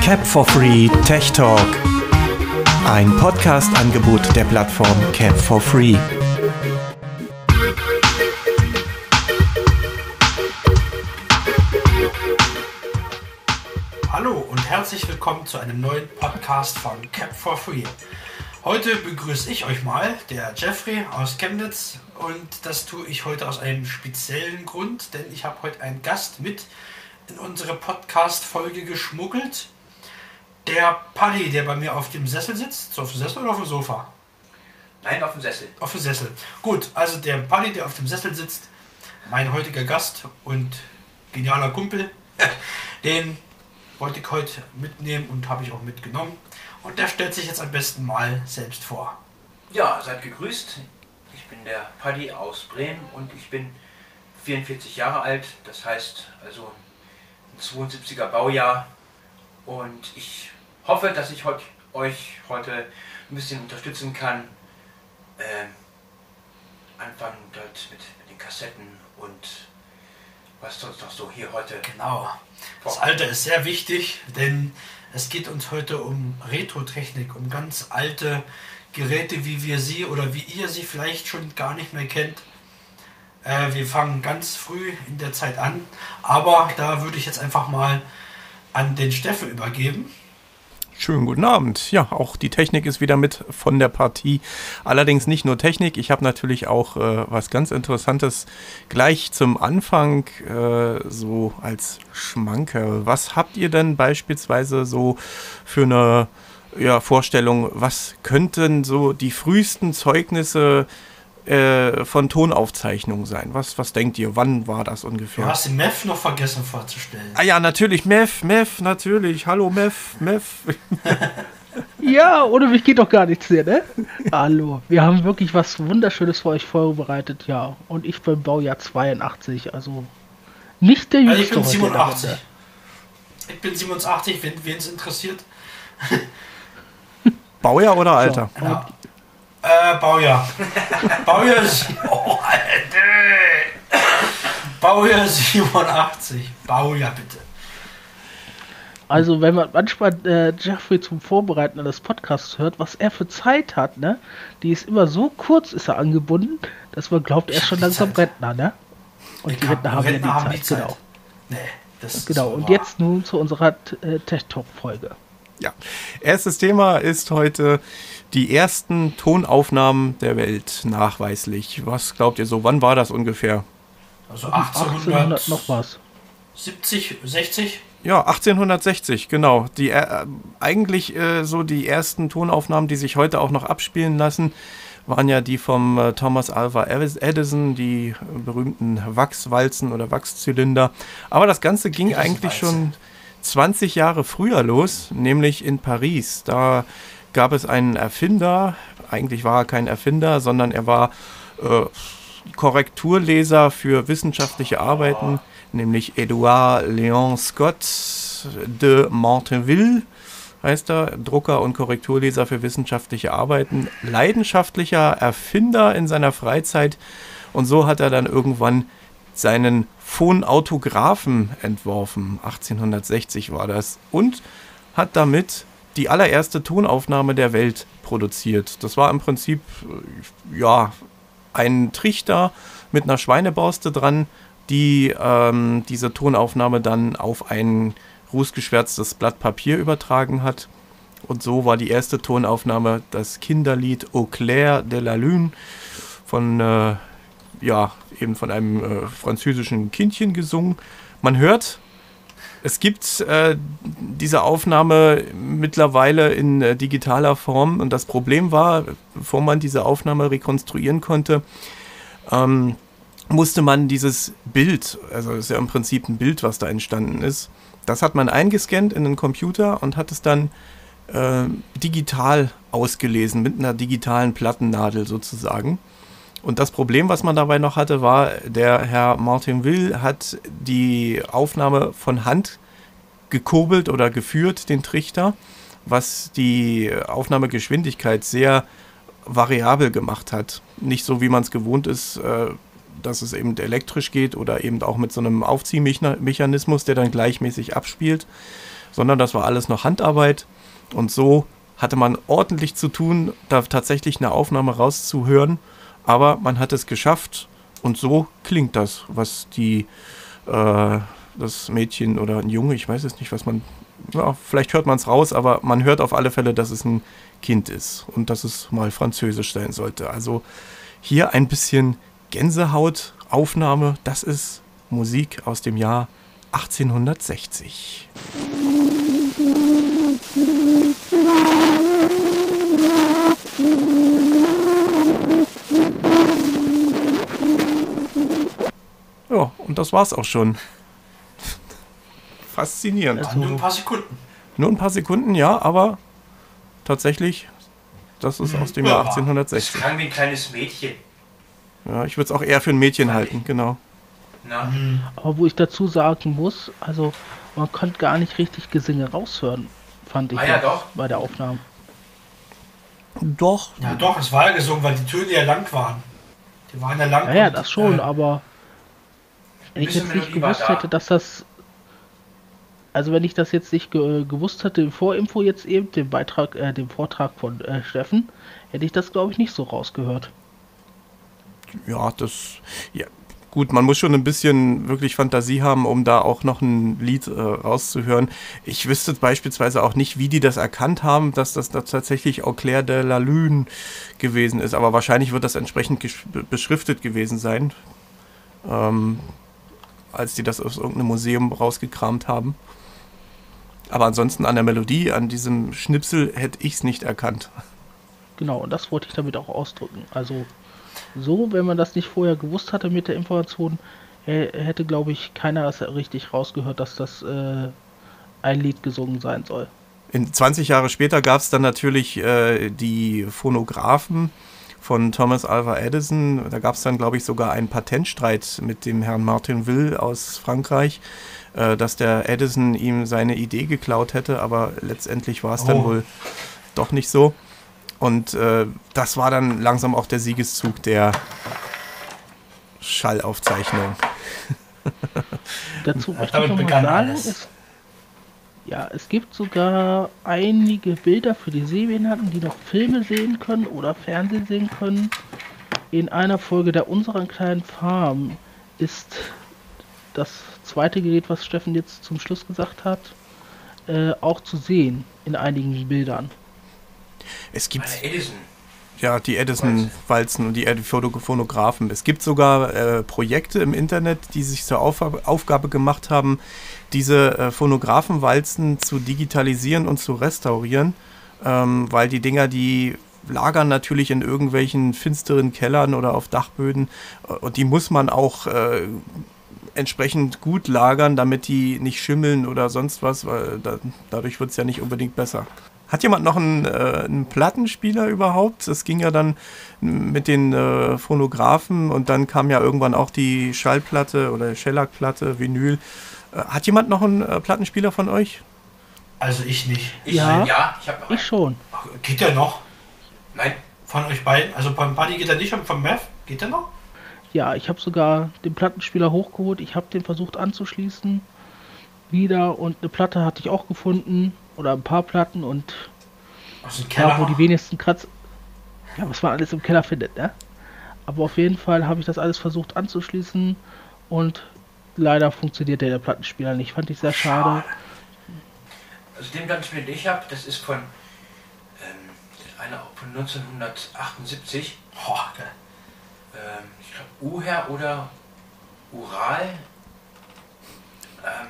Cap for Free Tech Talk. Ein Podcast-Angebot der Plattform Cap for Free. Hallo und herzlich willkommen zu einem neuen Podcast von Cap for Free. Heute begrüße ich euch mal, der Jeffrey aus Chemnitz. Und das tue ich heute aus einem speziellen Grund, denn ich habe heute einen Gast mit in unsere Podcast-Folge geschmuggelt. Der Paddy, der bei mir auf dem Sessel sitzt. So auf dem Sessel oder auf dem Sofa? Nein, auf dem Sessel. Auf dem Sessel. Gut, also der Paddy, der auf dem Sessel sitzt, mein heutiger Gast und genialer Kumpel, den wollte ich heute mitnehmen und habe ich auch mitgenommen. Und der stellt sich jetzt am besten mal selbst vor. Ja, seid gegrüßt. Ich bin der Paddy aus Bremen und ich bin 44 Jahre alt. Das heißt also 72er Baujahr. Und ich hoffe, dass ich heut, euch heute ein bisschen unterstützen kann. Ähm, anfangen dort mit, mit den Kassetten und was sonst noch so hier heute. Genau. Das Alter ist sehr wichtig, denn es geht uns heute um Retro-Technik, um ganz alte Geräte, wie wir sie oder wie ihr sie vielleicht schon gar nicht mehr kennt. Äh, wir fangen ganz früh in der Zeit an, aber da würde ich jetzt einfach mal an den Steffen übergeben. Schönen guten Abend. Ja, auch die Technik ist wieder mit von der Partie. Allerdings nicht nur Technik. Ich habe natürlich auch äh, was ganz Interessantes gleich zum Anfang äh, so als Schmankerl. Was habt ihr denn beispielsweise so für eine ja, Vorstellung? Was könnten so die frühesten Zeugnisse äh, von Tonaufzeichnungen sein? Was, was denkt ihr? Wann war das ungefähr? Du hast den Mev noch vergessen vorzustellen. Ah ja, natürlich, Mev, Mev, natürlich. Hallo Mev, Mev. Ja, ohne mich geht doch gar nichts hier, ne? Hallo, wir haben wirklich was Wunderschönes für euch vorbereitet, ja. Und ich bin Baujahr 82, also nicht der Also jüngste. ich bin heute in der 87. Runde. Ich bin 87, wenn wen es interessiert. Baujahr oder Alter? Genau. Äh, Baujahr. Baujahr, oh, Alter. Baujahr 87. Baujahr bitte. Also wenn man manchmal äh, Jeffrey zum Vorbereiten eines Podcasts hört, was er für Zeit hat, ne? Die ist immer so kurz, ist er angebunden, dass man glaubt, er ist schon langsam Zeit. Rentner, ne? Und Ich die Rentner haben ja die Rentner haben Zeit, die Zeit. genau. Nee, das ist Genau, so und wahr. jetzt nun zu unserer äh, Tech Talk Folge. Ja. Erstes Thema ist heute die ersten Tonaufnahmen der Welt nachweislich. Was glaubt ihr so? Wann war das ungefähr? Also 1800 1870, noch was. 60? Ja, 1860, genau. Die äh, eigentlich äh, so die ersten Tonaufnahmen, die sich heute auch noch abspielen lassen, waren ja die vom äh, Thomas Alva Edison, die äh, berühmten Wachswalzen oder Wachszylinder. Aber das Ganze ging Edison eigentlich Walze. schon 20 Jahre früher los, nämlich in Paris. Da gab es einen Erfinder, eigentlich war er kein Erfinder, sondern er war äh, Korrekturleser für wissenschaftliche Arbeiten, nämlich Edouard Léon Scott de Montainville heißt er, Drucker und Korrekturleser für wissenschaftliche Arbeiten, leidenschaftlicher Erfinder in seiner Freizeit und so hat er dann irgendwann seinen Phonautographen entworfen, 1860 war das, und hat damit die allererste Tonaufnahme der Welt produziert. Das war im Prinzip, äh, ja, ein Trichter mit einer Schweineborste dran, die ähm, diese Tonaufnahme dann auf ein rußgeschwärztes Blatt Papier übertragen hat. Und so war die erste Tonaufnahme das Kinderlied Au clair de la lune von, äh, ja, eben von einem äh, französischen Kindchen gesungen. Man hört, es gibt äh, diese Aufnahme mittlerweile in äh, digitaler Form und das Problem war, bevor man diese Aufnahme rekonstruieren konnte, ähm, musste man dieses Bild, also ist ja im Prinzip ein Bild, was da entstanden ist, das hat man eingescannt in den Computer und hat es dann äh, digital ausgelesen mit einer digitalen Plattennadel sozusagen. Und das Problem, was man dabei noch hatte, war, der Herr Martinville hat die Aufnahme von Hand gekurbelt oder geführt, den Trichter, was die Aufnahmegeschwindigkeit sehr variabel gemacht hat. Nicht so, wie man es gewohnt ist, äh, dass es eben elektrisch geht oder eben auch mit so einem Aufziehmechanismus, der dann gleichmäßig abspielt, sondern das war alles noch Handarbeit. Und so hatte man ordentlich zu tun, da tatsächlich eine Aufnahme rauszuhören. Aber man hat es geschafft und so klingt das, was die äh, das Mädchen oder ein Junge, ich weiß es nicht, was man, ja, vielleicht hört man es raus, aber man hört auf alle Fälle, dass es ein Kind ist und dass es mal französisch sein sollte. Also hier ein bisschen Gänsehautaufnahme, das ist Musik aus dem Jahr 1860. Ja, und das war's auch schon. Faszinierend. Also, nur ein paar Sekunden. Nur ein paar Sekunden, ja, aber tatsächlich, das ist aus dem ja, Jahr 1860. Das klang wie ein kleines Mädchen. Ja, ich würde es auch eher für ein Mädchen Weil halten, genau. Na. Mhm. Aber wo ich dazu sagen muss, also man konnte gar nicht richtig Gesinge raushören, fand ich ah, ja, doch. bei der Aufnahme. Doch. Ja, doch, es war ja gesungen, weil die Töne ja lang waren. Die waren ja lang. Ja, ja das schon, äh, aber wenn ich jetzt nicht gewusst da. hätte, dass das. Also wenn ich das jetzt nicht ge gewusst hätte, im Vorinfo jetzt eben, den Beitrag, äh, den Vortrag von äh, Steffen, hätte ich das glaube ich nicht so rausgehört. Ja, das. Ja, gut, man muss schon ein bisschen wirklich Fantasie haben, um da auch noch ein Lied äh, rauszuhören. Ich wüsste beispielsweise auch nicht, wie die das erkannt haben, dass das da tatsächlich Au clair de la Lune gewesen ist. Aber wahrscheinlich wird das entsprechend beschriftet gewesen sein. Ähm, als die das aus irgendeinem Museum rausgekramt haben. Aber ansonsten an der Melodie, an diesem Schnipsel hätte ich es nicht erkannt. Genau, und das wollte ich damit auch ausdrücken. Also so, wenn man das nicht vorher gewusst hatte mit der Information, hätte, glaube ich, keiner das richtig rausgehört, dass das äh, ein Lied gesungen sein soll. In 20 Jahre später gab es dann natürlich äh, die Phonographen, von Thomas Alva Edison. Da gab es dann, glaube ich, sogar einen Patentstreit mit dem Herrn Martin Will aus Frankreich, äh, dass der Edison ihm seine Idee geklaut hätte, aber letztendlich war es oh. dann wohl doch nicht so. Und äh, das war dann langsam auch der Siegeszug der Schallaufzeichnung. Dazu möchte ich nochmal sagen, es ja, es gibt sogar einige Bilder für die Sehbehinderten, die noch Filme sehen können oder Fernsehen sehen können. In einer Folge der unseren kleinen Farm ist das zweite Gerät, was Steffen jetzt zum Schluss gesagt hat, äh, auch zu sehen in einigen Bildern. Es gibt. Edison. Ja, die Edison-Walzen und die Phonographen. Es gibt sogar äh, Projekte im Internet, die sich zur Auf Aufgabe gemacht haben, diese äh, Phonographenwalzen zu digitalisieren und zu restaurieren, ähm, weil die Dinger, die lagern natürlich in irgendwelchen finsteren Kellern oder auf Dachböden äh, und die muss man auch äh, entsprechend gut lagern, damit die nicht schimmeln oder sonst was, weil da, dadurch wird es ja nicht unbedingt besser. Hat jemand noch einen, äh, einen, Plattenspieler überhaupt? Es ging ja dann mit den äh, Phonographen und dann kam ja irgendwann auch die Schallplatte oder Shellac-Platte, Vinyl. Äh, hat jemand noch einen äh, Plattenspieler von euch? Also ich nicht. Ich, ja, ja ich, hab ich schon. Ach, geht der noch? Nein. Von euch beiden? Also beim Buddy geht er nicht und vom Mev? Geht der noch? Ja, ich habe sogar den Plattenspieler hochgeholt. Ich habe den versucht anzuschließen. Wieder und eine Platte hatte ich auch gefunden. Oder ein paar Platten und da, wo die wenigsten Kratz. Ja, was man alles im Keller findet, ne? Aber auf jeden Fall habe ich das alles versucht anzuschließen und leider funktioniert der Plattenspieler nicht. Fand ich sehr schade. Also den Plattenspieler, den ich habe, das ist von ähm, einer von 1978. Oh, okay. ähm, ich glaube Uher oder Ural. Ähm,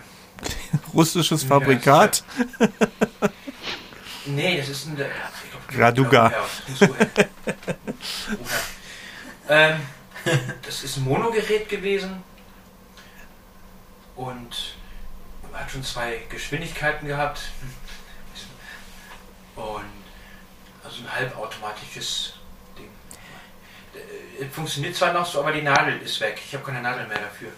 Russisches Fabrikat. nee, das ist ein. Glaub, Raduga. ähm, das ist ein Monogerät gewesen und hat schon zwei Geschwindigkeiten gehabt. Und also ein halbautomatisches Ding. Äh, funktioniert zwar noch so, aber die Nadel ist weg. Ich habe keine Nadel mehr dafür.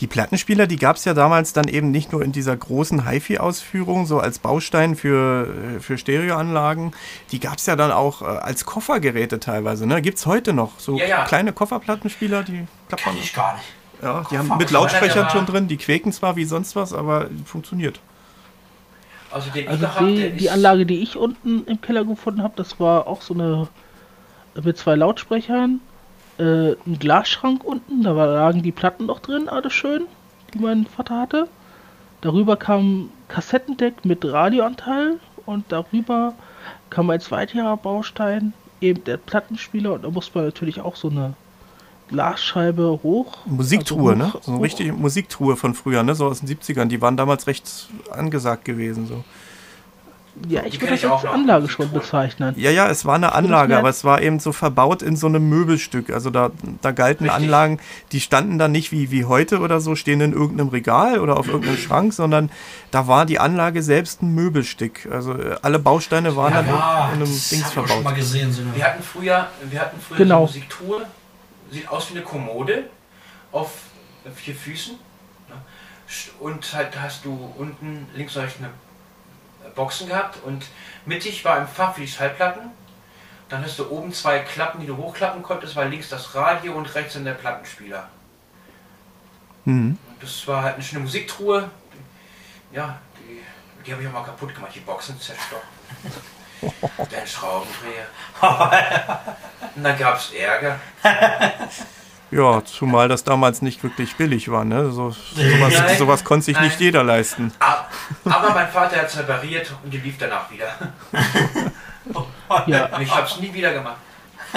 Die Plattenspieler, die gab es ja damals dann eben nicht nur in dieser großen HiFi-Ausführung, so als Baustein für, äh, für Stereoanlagen, die gab es ja dann auch äh, als Koffergeräte teilweise. Ne? Gibt es heute noch so ja, ja. kleine Kofferplattenspieler, die klappt man. ich gar nicht. Ja, die haben mit Lautsprechern schon drin, die quäken zwar wie sonst was, aber funktioniert. Also, also die, die Anlage, die ich unten im Keller gefunden habe, das war auch so eine mit zwei Lautsprechern, äh, ein Glasschrank unten, da lagen die Platten noch drin, alles schön, die mein Vater hatte. Darüber kam ein Kassettendeck mit Radioanteil und darüber kam ein zweiter Baustein, eben der Plattenspieler und da musste man natürlich auch so eine Glasscheibe hoch. Musiktruhe, also hoch, ne? So eine richtige Musiktruhe von früher, ne? So aus den 70ern. Die waren damals recht angesagt gewesen. So. Ja, ich würde das als Anlage schon bezeichnen. Ja, ja, es war eine Anlage, aber es war eben so verbaut in so einem Möbelstück. Also da, da galten Richtig. Anlagen, die standen dann nicht wie, wie heute oder so, stehen in irgendeinem Regal oder auf irgendeinem Schrank, sondern da war die Anlage selbst ein Möbelstück. Also äh, alle Bausteine waren ja, dann ja, in einem Dings verbaut. Mal gesehen, so wir hatten früher, wir hatten früher genau. so Musiktour, sieht aus wie eine Kommode auf vier Füßen. Ne? Und halt hast du unten links rechts eine Boxen gehabt und mittig war ein Fach für die Schallplatten. Dann hast du oben zwei Klappen, die du hochklappen konntest, war links das Radio und rechts dann der Plattenspieler. Mhm. das war halt eine schöne Musiktruhe. Ja, die, die habe ich auch mal kaputt gemacht, die Boxen zerstochen. Der Schraubendreher. und dann gab es Ärger. Ja, zumal das damals nicht wirklich billig war. Ne? So, sowas, sowas konnte sich nein. nicht jeder leisten. Aber mein Vater hat es repariert und die lief danach wieder. ja. Und ich habe es nie wieder gemacht.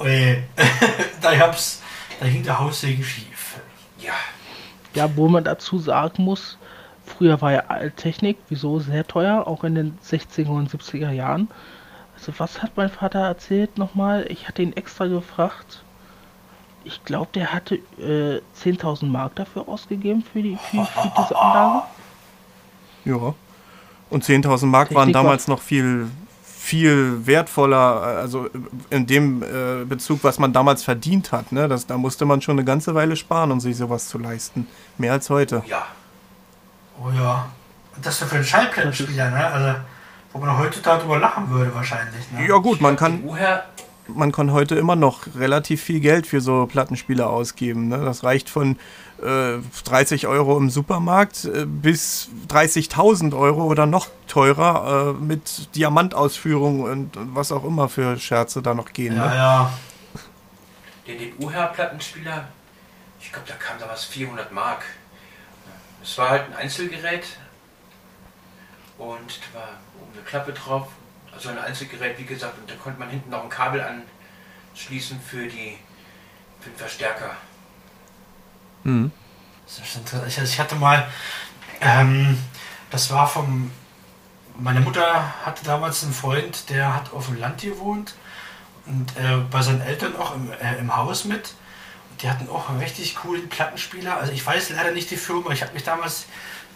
Da, hab's, da hing der Haussegen schief. Ja. Ja, wo man dazu sagen muss, früher war ja Alttechnik, wieso sehr teuer, auch in den 60er und 70er Jahren. Also was hat mein Vater erzählt nochmal? Ich hatte ihn extra gefragt. Ich glaube, der hatte äh, 10.000 Mark dafür ausgegeben für, die, für, für diese Anlage. Ja. Und 10.000 Mark Technik waren damals noch viel, viel wertvoller, also in dem äh, Bezug, was man damals verdient hat. Ne? Das, da musste man schon eine ganze Weile sparen, um sich sowas zu leisten. Mehr als heute. Ja. Oh ja. Und das für einen Schallplattenspieler, ne? Also wo man heute darüber lachen würde wahrscheinlich. Ne? Ja gut, man kann, man kann heute immer noch relativ viel Geld für so Plattenspieler ausgeben. Ne? Das reicht von äh, 30 Euro im Supermarkt äh, bis 30.000 Euro oder noch teurer äh, mit Diamantausführung und, und, was auch immer für Scherze da noch gehen. Ja, ne? ja. Den, den UHR-Plattenspieler, ich glaube, da kam da was 400 Mark. Es war halt ein Einzelgerät und da war eine Klappe drauf, also ein Einzelgerät, wie gesagt, und da konnte man hinten noch ein Kabel anschließen für, die, für den Verstärker. Mhm. Ich hatte mal, ähm, das war vom, meine Mutter hatte damals einen Freund, der hat auf dem Land gewohnt und äh, bei seinen Eltern auch im, äh, im Haus mit. Und die hatten auch einen richtig coolen Plattenspieler. Also ich weiß leider nicht die Firma, ich habe mich damals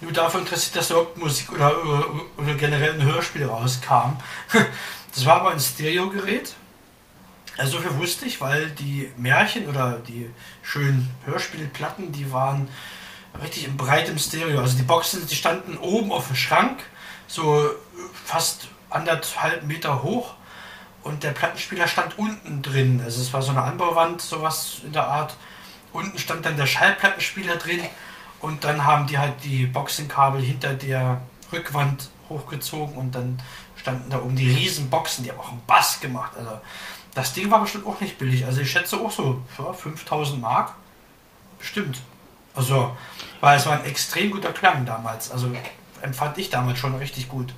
nur dafür interessiert, dass überhaupt Musik oder, oder, oder generell ein Hörspiel rauskam. Das war aber ein Stereogerät. Also so viel wusste ich, weil die Märchen oder die schönen Hörspielplatten, die waren richtig in breitem Stereo. Also die Boxen, die standen oben auf dem Schrank, so fast anderthalb Meter hoch. Und der Plattenspieler stand unten drin. Also es war so eine Anbauwand, sowas in der Art. Unten stand dann der Schallplattenspieler drin und dann haben die halt die Boxenkabel hinter der Rückwand hochgezogen und dann standen da oben die riesen Boxen, die haben auch einen Bass gemacht. Also das Ding war bestimmt auch nicht billig. Also ich schätze auch so ja, 5000 Mark. Bestimmt. Also, weil es war ein extrem guter Klang damals. Also empfand ich damals schon richtig gut.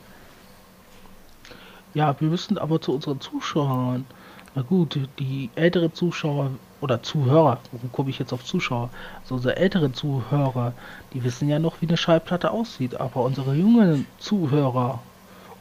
Ja, wir müssen aber zu unseren Zuschauern. Na gut, die ältere Zuschauer oder Zuhörer, warum komme ich jetzt auf Zuschauer? Also unsere älteren Zuhörer, die wissen ja noch, wie eine Schallplatte aussieht, aber unsere jungen Zuhörer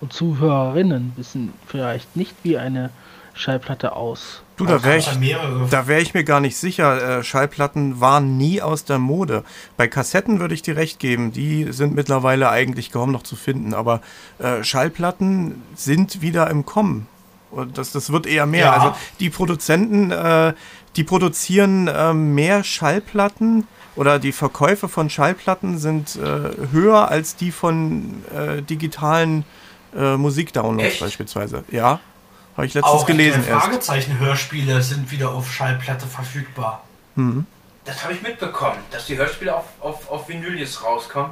und Zuhörerinnen wissen vielleicht nicht, wie eine Schallplatte aus. Du, da wäre ich, wär ich mir gar nicht sicher. Äh, Schallplatten waren nie aus der Mode. Bei Kassetten würde ich dir recht geben, die sind mittlerweile eigentlich kaum noch zu finden, aber äh, Schallplatten sind wieder im Kommen. Und das, das wird eher mehr. Ja. Also die Produzenten, äh, die produzieren äh, mehr Schallplatten oder die Verkäufe von Schallplatten sind äh, höher als die von äh, digitalen äh, Musikdownloads beispielsweise. Ja, habe ich letztens Auch gelesen die erst. Fragezeichen-Hörspiele sind wieder auf Schallplatte verfügbar. Mhm. Das habe ich mitbekommen, dass die Hörspiele auf, auf, auf Vinyl jetzt rauskommen.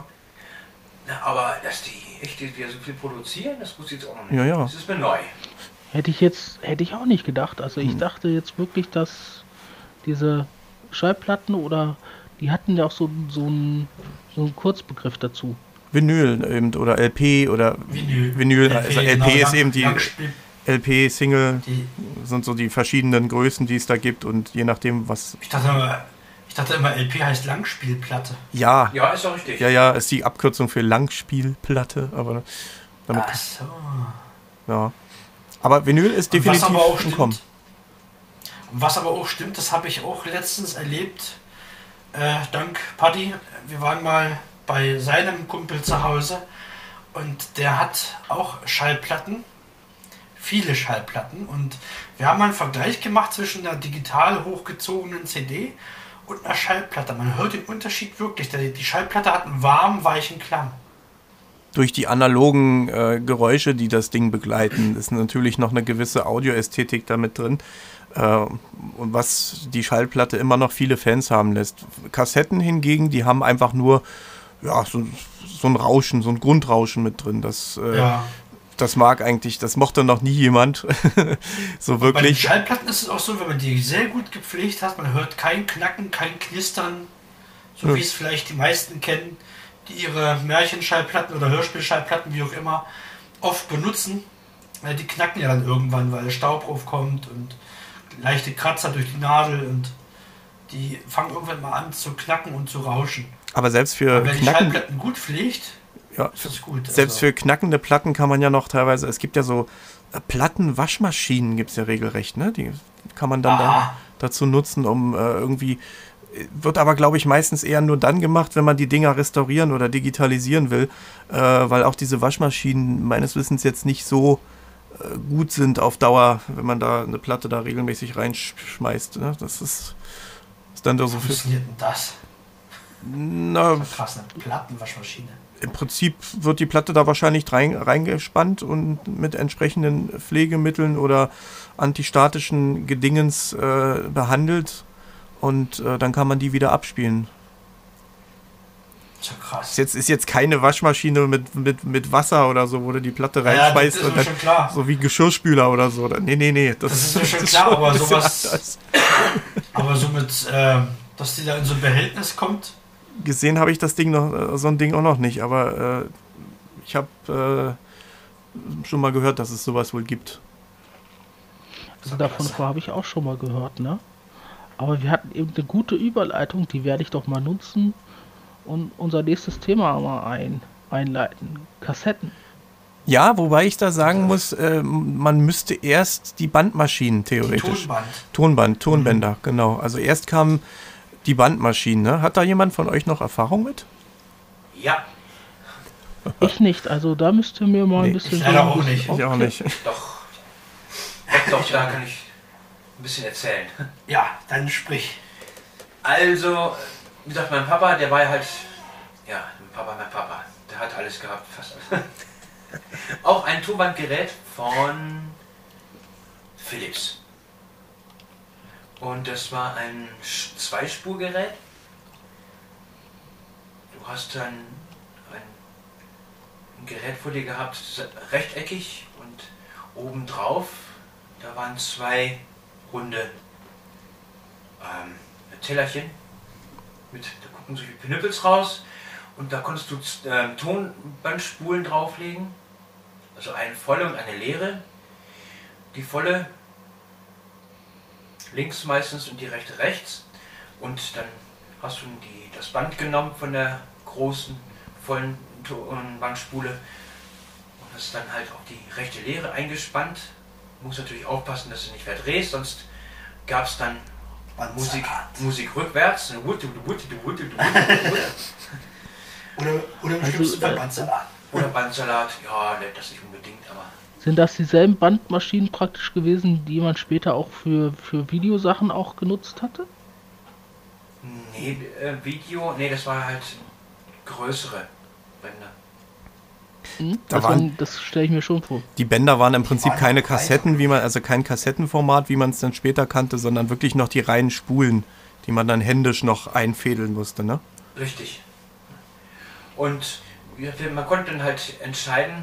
Na, aber dass die echt wieder so viel produzieren, das wusste ich jetzt auch noch nicht. Ja, ja. Das ist mir neu. Hätte ich jetzt, hätte ich auch nicht gedacht. Also Hm. ich dachte jetzt wirklich, dass diese Schallplatten oder die hatten ja auch so, so, einen, so einen Kurzbegriff dazu. Vinyl eben oder LP oder Vinyl. Vinyl, also LP genau, ist Lang- eben die LP, Single, die sind so die verschiedenen Größen, die es da gibt und je nachdem, was. ich, dachte immer, ich dachte immer, LP heißt Langspielplatte. Ja, Ja, ist auch richtig. ja, ja, ist die Abkürzung für Langspielplatte, aber damit, Ach so. ja. Aber Vinyl ist Und was definitiv aber auch im stimmt, Kommen. Was aber auch stimmt, das habe ich auch letztens erlebt, äh, dank Paddy. Wir waren mal bei seinem Kumpel zu Hause und der hat auch Schallplatten, viele Schallplatten und wir haben einen Vergleich gemacht zwischen einer digital hochgezogenen CD und einer Schallplatte. Man hört den Unterschied wirklich. Die die Schallplatte hat einen warmen, weichen Klang. Durch die analogen äh, Geräusche, die das Ding begleiten, ist natürlich noch eine gewisse Audioästhetik damit drin. Äh, und was die Schallplatte immer noch viele Fans haben lässt. Kassetten hingegen, die haben einfach nur ja, so, so ein Rauschen, so ein Grundrauschen mit drin. Das, äh, Ja. das mag eigentlich, das mochte noch nie jemand. so Bei den wirklich. Schallplatten ist es auch so, wenn man die sehr gut gepflegt hat, man hört kein Knacken, kein Knistern, so Ja. wie es vielleicht die meisten kennen, die ihre Märchenschallplatten oder Hörspielschallplatten, wie auch immer, oft benutzen. Weil die knacken ja dann irgendwann, weil Staub aufkommt und leichte Kratzer durch die Nadel und die fangen irgendwann mal an zu knacken und zu rauschen. Aber selbst für Aber die Knacken, Schallplatten gut pflegt, ja, ist das gut. selbst Also, für knackende Platten kann man ja noch teilweise, es gibt ja so äh, Plattenwaschmaschinen, gibt es ja regelrecht, ne? Die kann man dann da, dazu nutzen, um äh, irgendwie. äh, Wird aber, glaube ich, meistens eher nur dann gemacht, wenn man die Dinger restaurieren oder digitalisieren will, äh, weil auch diese Waschmaschinen meines Wissens jetzt nicht so gut sind auf Dauer, wenn man da eine Platte da regelmäßig reinschmeißt. Ne? Das ist, ist dann da so wie viel. funktioniert denn das? Na, Krass, eine Plattenwaschmaschine. im Prinzip wird die Platte da wahrscheinlich rein, reingespannt und mit entsprechenden Pflegemitteln oder antistatischen Gedingens äh, behandelt und äh, dann kann man die wieder abspielen. Ist ja krass. Ist jetzt, ist jetzt keine Waschmaschine mit, mit, mit Wasser oder so, wo du die Platte Ja, das reinschmeißt ist und mir dann, schon klar. so wie Geschirrspüler oder so. Nee, nee, nee. Das, Das ist mir schon klar, aber ein bisschen sowas- anders. Aber so mit, ähm, dass die da in so ein Behältnis kommt, Gesehen habe ich das Ding noch, äh, so ein Ding auch noch nicht, aber äh, ich habe äh, schon mal gehört, dass es sowas wohl gibt. Also davon habe ich auch schon mal gehört, ne? Aber wir hatten eben eine gute Überleitung, die werde ich doch mal nutzen und unser nächstes Thema mal ein, einleiten. Kassetten. Ja, wobei ich da sagen muss, äh, man müsste erst die Bandmaschinen die theoretisch. Tonband. Tonband, Tonbänder, genau. Also erst kamen die Bandmaschinen. Ne? Hat da jemand von euch noch Erfahrung mit? Ja, Ich nicht, also da müsst ihr mir mal Nee, ein bisschen. ich leider auch bisschen nicht. Ich auch nicht. doch. Doch, doch, da kann ich ein bisschen erzählen. Ja, dann sprich. Also, wie gesagt, mein Papa, der war halt, ja, mein Papa, mein Papa, der hat alles gehabt, fast. Auch ein Tonbandgerät von Philips. Und das war ein Zweispurgerät. Du hast dann ein, ein Gerät vor dir gehabt, rechteckig und obendrauf, da waren zwei runde ähm, Tellerchen mit, da gucken solche Pinüppels raus und da konntest du ähm, Tonbandspulen drauflegen. Also eine volle und eine leere. Die volle links meistens und die rechte rechts. Und dann hast du die, das Band genommen von der großen, vollen Tonbandspule und hast dann halt auch die rechte leere eingespannt. Muss natürlich aufpassen, dass du nicht verdrehst, sonst gab es dann Musik. Musik rückwärts. Oder, oder im Also, schlimmsten Fall äh, Bandsalat. Oder Bandsalat, ja, ne, das nicht unbedingt, aber Sind das dieselben Bandmaschinen praktisch gewesen, die man später auch für, für Videosachen auch genutzt hatte? Nee, äh, Video, nee, das war halt größere Bänder. Hm? Da das waren- waren- das stelle ich mir schon vor. Die Bänder waren im Prinzip waren keine. Kassetten, wie man, also kein Kassettenformat, wie man es dann später kannte, sondern wirklich noch die reinen Spulen, die man dann händisch noch einfädeln musste, ne? Richtig. Und man konnte dann halt entscheiden,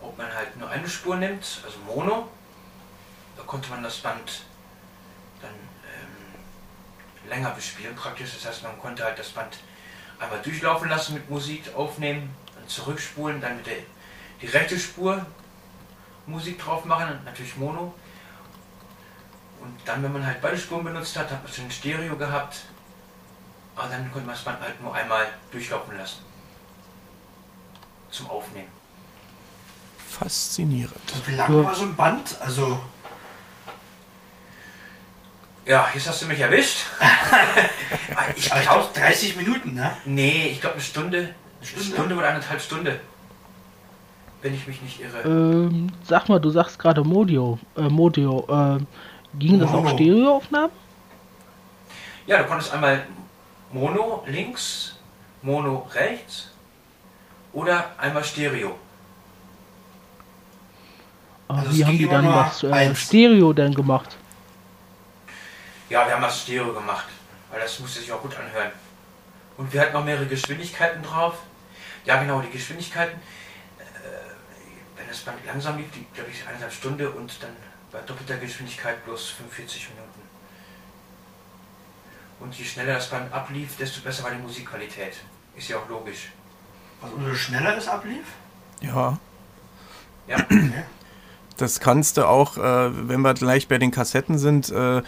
ob man halt nur eine Spur nimmt, also Mono. Da konnte man das Band dann ähm, länger bespielen praktisch. Das heißt, man konnte halt das Band einmal durchlaufen lassen mit Musik aufnehmen, zurückspulen, dann mit der die rechte Spur Musik drauf machen, natürlich Mono. Und dann, wenn man halt beide Spuren benutzt hat, hat man schon Stereo gehabt. Aber dann konnte man das Band halt nur einmal durchlaufen lassen. Zum Aufnehmen. Faszinierend. Und wie lang war so ein Band? Also, Ja, jetzt hast du mich erwischt. ich aber ich glaube, glaube 30 Minuten, ne? nee, ich glaube eine Stunde. Stunde? Stunde, oder eineinhalb Stunde. Wenn ich mich nicht irre. Ähm, sag mal, du sagst gerade Modio. Äh, Modio. Ähm, ging das auch Stereoaufnahmen? Ja, du konntest einmal Mono links, Mono rechts oder einmal Stereo. Aber Also wie haben die dann das äh. Stereo denn gemacht? Ja, wir haben das Stereo gemacht, weil das musste sich auch gut anhören. Und wir hatten noch mehrere Geschwindigkeiten drauf. Ja, genau, die Geschwindigkeiten. Äh, wenn das Band langsam lief, die, glaube ich, eineinhalb Stunde und dann bei doppelter Geschwindigkeit bloß 45 Minuten. Und je schneller das Band ablief, desto besser war die Musikqualität. Ist ja auch logisch. Also, umso schneller es ablief? Ja. Ja, Das kannst du auch, äh, wenn wir gleich bei den Kassetten sind, äh,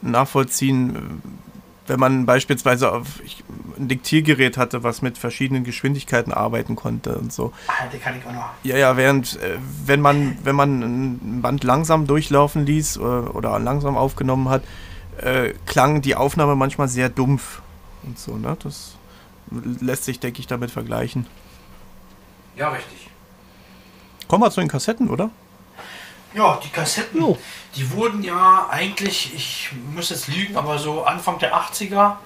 nachvollziehen, äh, wenn man beispielsweise auf ich, ein Diktiergerät hatte, was mit verschiedenen Geschwindigkeiten arbeiten konnte und so. Ah, den kann ich auch noch. Ja, ja, während, äh, wenn man, wenn man ein Band langsam durchlaufen ließ äh, oder langsam aufgenommen hat, äh, klang die Aufnahme manchmal sehr dumpf und so, ne? Das lässt sich, denke ich, damit vergleichen. ja richtig. Kommen wir zu den Kassetten, oder? Ja, die Kassetten, Jo. die wurden ja eigentlich, ich muss jetzt lügen, aber so Anfang der 80er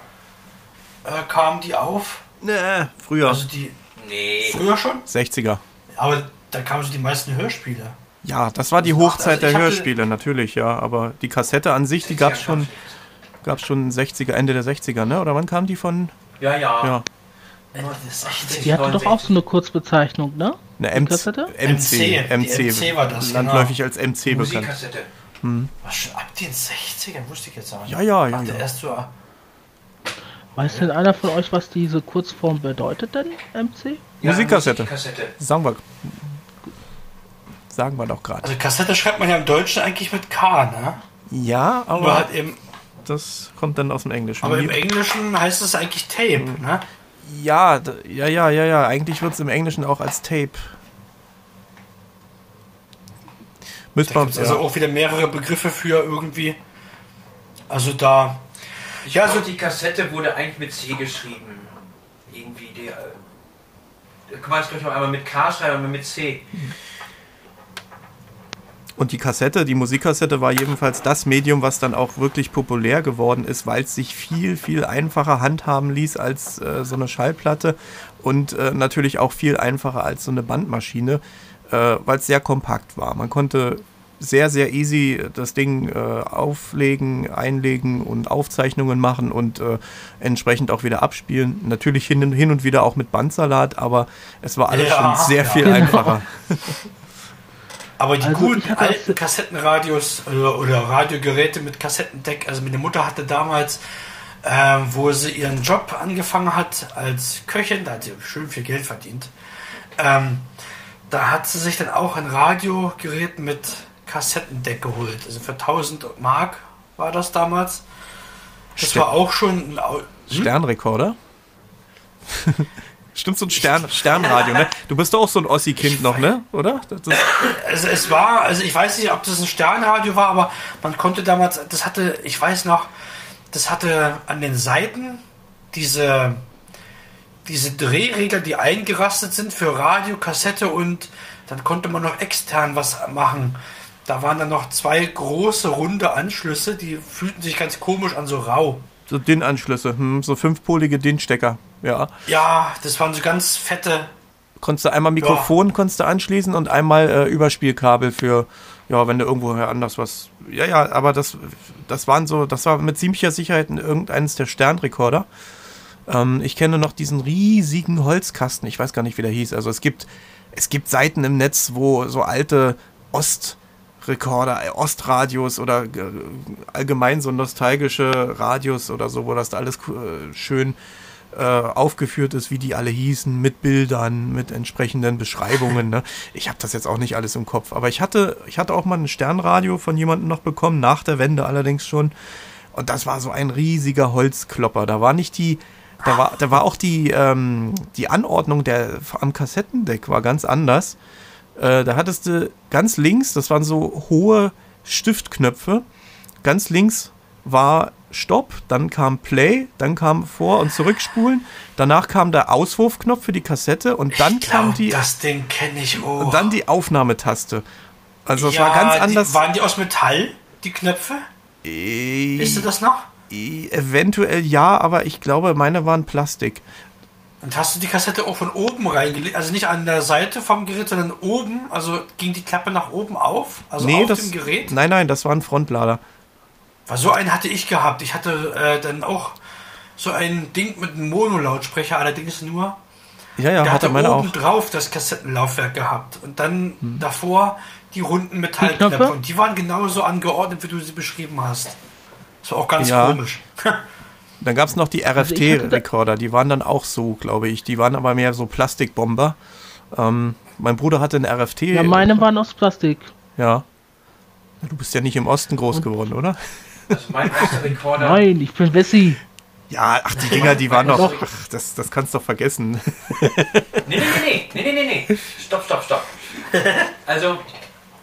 äh, kamen die auf. Nee, früher. Also die Nee. früher schon, 60er. aber da kamen so die meisten Hörspiele. Ja, das war die Hochzeit also der Hörspiele, natürlich, ja. Aber die Kassette an sich, die gab es schon, gab's schon 60er, Ende der 60er, ne? Oder wann kam die von? Ja, ja. Ja, Ende des 60 Die hatte doch auch so eine Kurzbezeichnung, ne? Eine MC. Kassette? MC, MC, die MC war das, genau. Landläufig als MC bekannt. Musikkassette. Was schon ab den 60ern wusste ich jetzt auch nicht. Ja, ja, ja, ja. erst so, Weiß denn einer von euch, was diese Kurzform bedeutet denn, MC? Musikkassette. Musikkassette. Sagen wir, sagen wir doch gerade. also Kassette schreibt man ja im Deutschen eigentlich mit K, ne? Ja, Nur aber halt eben, das kommt dann aus dem Englischen. aber im Englischen heißt es eigentlich Tape, ne? Ja, ja, ja, ja, ja. Eigentlich wird es im Englischen auch als Tape. Müsste man, also auch wieder mehrere Begriffe für irgendwie. Also da. Ich Ja, ja, so- die Kassette wurde eigentlich mit C geschrieben. Irgendwie die. äh, kann man es gleich noch einmal mit K schreiben, aber mit C. Und die Kassette, die Musikkassette war jedenfalls das Medium, was dann auch wirklich populär geworden ist, weil es sich viel, viel einfacher handhaben ließ als äh, so eine Schallplatte und äh, natürlich auch viel einfacher als so eine Bandmaschine, äh, weil es sehr kompakt war. Man konnte sehr, sehr easy das Ding äh, auflegen, einlegen und Aufzeichnungen machen und äh, entsprechend auch wieder abspielen. Natürlich hin, hin und wieder auch mit Bandsalat, aber es war alles Ja, schon sehr ja. viel Genau. einfacher. Aber die Also guten alten Kassettenradios oder, oder Radiogeräte mit Kassettendeck, also meine Mutter hatte damals, ähm, wo sie ihren Job angefangen hat als Köchin, da hat sie schön viel Geld verdient, ähm, da hat sie sich dann auch ein Radiogerät mit Kassettendeck geholt. Also für 1000 Mark war das damals. Das Ste- war auch schon ein Au- Sternrekorder? Stimmt, so ein Stern, Sternradio, ne? Du bist doch auch so ein Ossi-Kind noch, ne? Oder? Also es war, also ich weiß nicht, ob das ein Sternradio war, aber man konnte damals, das hatte, ich weiß noch, das hatte an den Seiten diese, diese Drehregler, die eingerastet sind für Radio, Kassette und dann konnte man noch extern was machen. Da waren dann noch zwei große runde Anschlüsse, die fühlten sich ganz komisch an, so rau. So DIN-Anschlüsse, hm, so fünfpolige DIN-Stecker, ja. Ja, das waren so ganz fette. Konntest du einmal Mikrofon Ja. konntest du anschließen und einmal äh, Überspielkabel für, ja, wenn du irgendwo anders was. Ja, ja, aber das, das waren so, das war mit ziemlicher Sicherheit irgendeines der Sternrekorder. Ähm, ich kenne noch diesen riesigen Holzkasten, ich weiß gar nicht, wie der hieß. Also es gibt, es gibt Seiten im Netz, wo so alte Ostrekorder, äh, Ostradios oder äh, allgemein so nostalgische Radios oder so, wo das da alles äh, schön aufgeführt ist, wie die alle hießen, mit Bildern, mit entsprechenden Beschreibungen. Ne? Ich habe das jetzt auch nicht alles im Kopf, aber ich hatte, ich hatte auch mal ein Sternradio von jemandem noch bekommen, nach der Wende allerdings schon. Und das war so ein riesiger Holzklopper. Da war nicht die, da war, da war auch die, ähm, die Anordnung der, am Kassettendeck war ganz anders. Äh, da hattest du ganz links, das waren so hohe Stiftknöpfe. Ganz links war Stopp, dann kam Play, dann kam Vor- und Zurückspulen. Danach kam der Auswurfknopf für die Kassette und dann Ich kam glaub, die das Ding kenne ich auch. und dann die Aufnahmetaste. Also es ja, war ganz Die, anders. waren die aus Metall, die Knöpfe? Äh, Wisst ihr das noch? äh, eventuell ja, aber ich glaube, meine waren Plastik. Und hast du die Kassette auch von oben reingelegt? Also nicht an der Seite vom Gerät, sondern oben? Also ging die Klappe nach oben auf? Also nee, auf das, dem Gerät? Nein, nein, das war ein Frontlader. Weil so einen hatte ich gehabt. Ich hatte äh, dann auch so ein Ding mit einem Monolautsprecher, allerdings nur. Ja, ja, Der hatte hatte meine auch. oben drauf das Kassettenlaufwerk gehabt. Und dann Hm. davor die runden Metallknöpfe. Knöpfe? Und die waren genauso angeordnet, wie du sie beschrieben hast. Das war auch ganz Ja. komisch. Dann gab es noch die Also RFT-Rekorder, die waren dann auch so, glaube ich. Die waren aber mehr so Plastikbomber. Ähm, mein Bruder hatte einen RFT. Ja, meine waren aus Plastik. Ja. Du bist ja nicht im Osten groß geworden, oder? Also mein erster Rekorder. Nein, ich bin Wessi. Ja, ach, die Dinger, die waren doch. Ach, das, das kannst du doch vergessen. Nee, nee, nee, nee, nee, nee, nee, nee. Stopp, stopp, stopp. Also,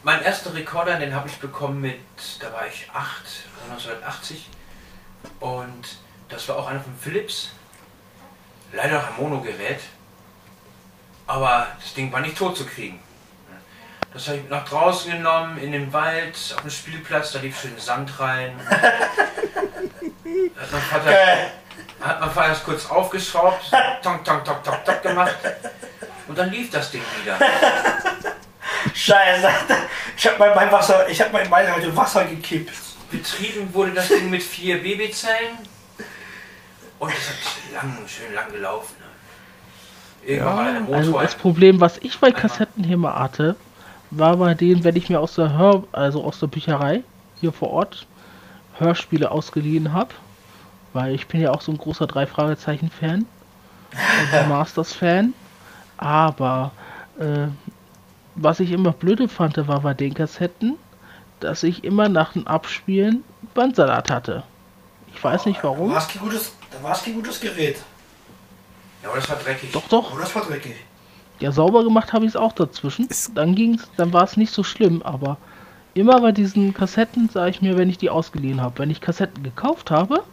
mein erster Rekorder, den habe ich bekommen mit, da war ich 8, 1980. Und das war auch einer von Philips. Leider ein Monogerät. Aber das Ding war nicht tot zu kriegen. Das habe ich nach draußen genommen, in den Wald, auf den Spielplatz, da lief schön Sand rein. Hat mein Vater, hat mein Vater das kurz aufgeschraubt, tonk, tonk, tonk, tonk, tonk gemacht. Und dann lief das Ding wieder. Scheiße. Ich habe mal mein Wasser, ich habe mein Wasser gekippt. Betrieben wurde das Ding mit vier BB-Zellen. Und es hat lang, schön lang gelaufen. ne? Der Also das Problem, was ich bei Kassetten hier mal hatte, war bei denen, wenn ich mir aus der Hör, also aus der Bücherei hier vor Ort Hörspiele ausgeliehen habe, weil ich bin ja auch so ein großer drei Fragezeichen Fan, also Masters Fan, aber äh, was ich immer blöde fand, war bei den Kassetten, dass ich immer nach dem Abspielen Bandsalat hatte. Ich weiß nicht Da warum. war es kein gutes, war es kein gutes Gerät. ja, aber das war dreckig. Doch, doch. Oh, das war dreckig. Ja, sauber gemacht habe ich es auch dazwischen. Dann ging's, dann war es nicht so schlimm, aber immer bei diesen Kassetten sage ich mir, wenn ich die ausgeliehen habe, wenn ich Kassetten gekauft habe,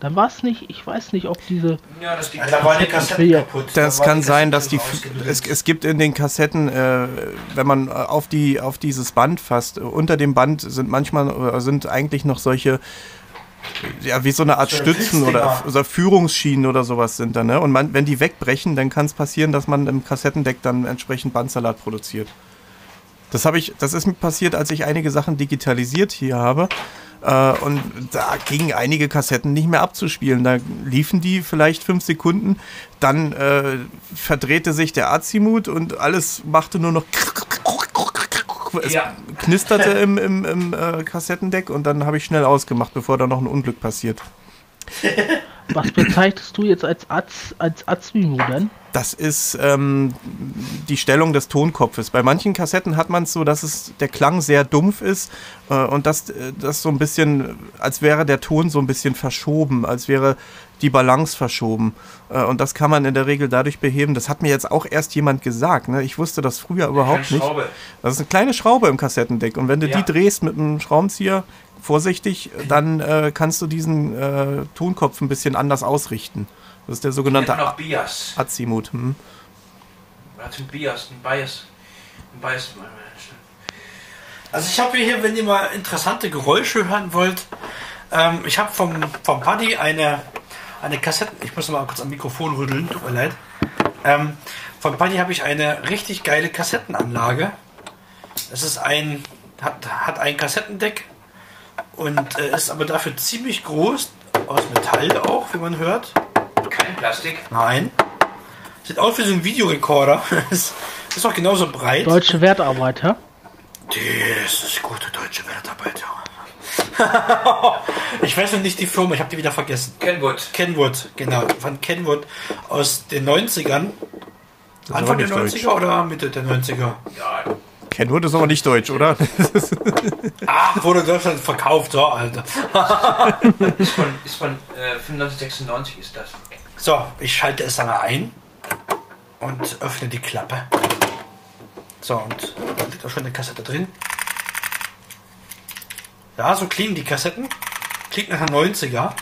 dann war es nicht, ich weiß nicht, ob diese, Ja, das Ja, da war die Kassette Ja. kaputt. Das Da kann die sein, dass die. Es, es gibt in den Kassetten, äh, wenn man äh, auf, die, auf dieses Band fasst, äh, unter dem Band sind manchmal äh, sind eigentlich noch solche. Ja, wie so eine Art Stützen oder, oder Führungsschienen oder sowas sind da, ne? Und man, wenn die wegbrechen, dann kann es passieren, dass man im Kassettendeck dann entsprechend Bandsalat produziert. Das habe ich, das ist mir passiert, als ich einige Sachen digitalisiert hier habe. Äh, und da gingen einige Kassetten nicht mehr abzuspielen. Da liefen die vielleicht fünf Sekunden, dann äh, verdrehte sich der Azimut und alles machte nur noch. Es Ja. knisterte im, im, im äh, Kassettendeck und dann habe ich schnell ausgemacht, bevor da noch ein Unglück passiert. was bezeichnest du jetzt als Az, als Azmimo-Modem? Das ist ähm, die Stellung des Tonkopfes. Bei manchen Kassetten hat man es so, dass es der Klang sehr dumpf ist äh, und dass äh, das so ein bisschen, als wäre der Ton so ein bisschen verschoben, als wäre die Balance verschoben. Äh, und das kann man in der Regel dadurch beheben. Das hat mir jetzt auch erst jemand gesagt. Ne? Ich wusste das früher überhaupt nicht. Das ist eine kleine Schraube im Kassettendeck. Und wenn du Ja. die drehst mit einem Schraubenzieher, vorsichtig, dann äh, kannst du diesen äh, Tonkopf ein bisschen anders ausrichten. Das ist der sogenannte Bias. Azimut. Hm. Oder zum Bias, ein Bias. Ein Bias. Also ich habe hier, wenn ihr mal interessante Geräusche hören wollt, ähm, ich habe vom, vom Buddy eine, eine Kassette, ich muss mal kurz am Mikrofon rütteln, tut mir leid. Ähm, von Buddy habe ich eine richtig geile Kassettenanlage. Es ist ein, hat, hat ein Kassettendeck und äh, ist aber dafür ziemlich groß, aus Metall auch, wie man hört. Kein Plastik. Nein. Sieht aus wie so ein Videorekorder. ist, ist auch genauso breit. Deutsche Wertarbeit, ja? Das ist gute deutsche Wertarbeit, ja. ich weiß noch nicht die Firma, ich habe die wieder vergessen. Kenwood. Kenwood, genau. Von Kenwood aus den 90ern. ist Anfang der nicht 90er deutsch. oder Mitte der 90er? Ja, Kenwood ist aber nicht deutsch, oder? Ach, wurde in Deutschland verkauft, so, Alter. ist von, ist von äh, 95, ist das. So, ich schalte es dann ein und öffne die Klappe. So, und da liegt auch schon eine Kassette drin. Ja, so klingen die Kassetten. Klingt nach einer 90er.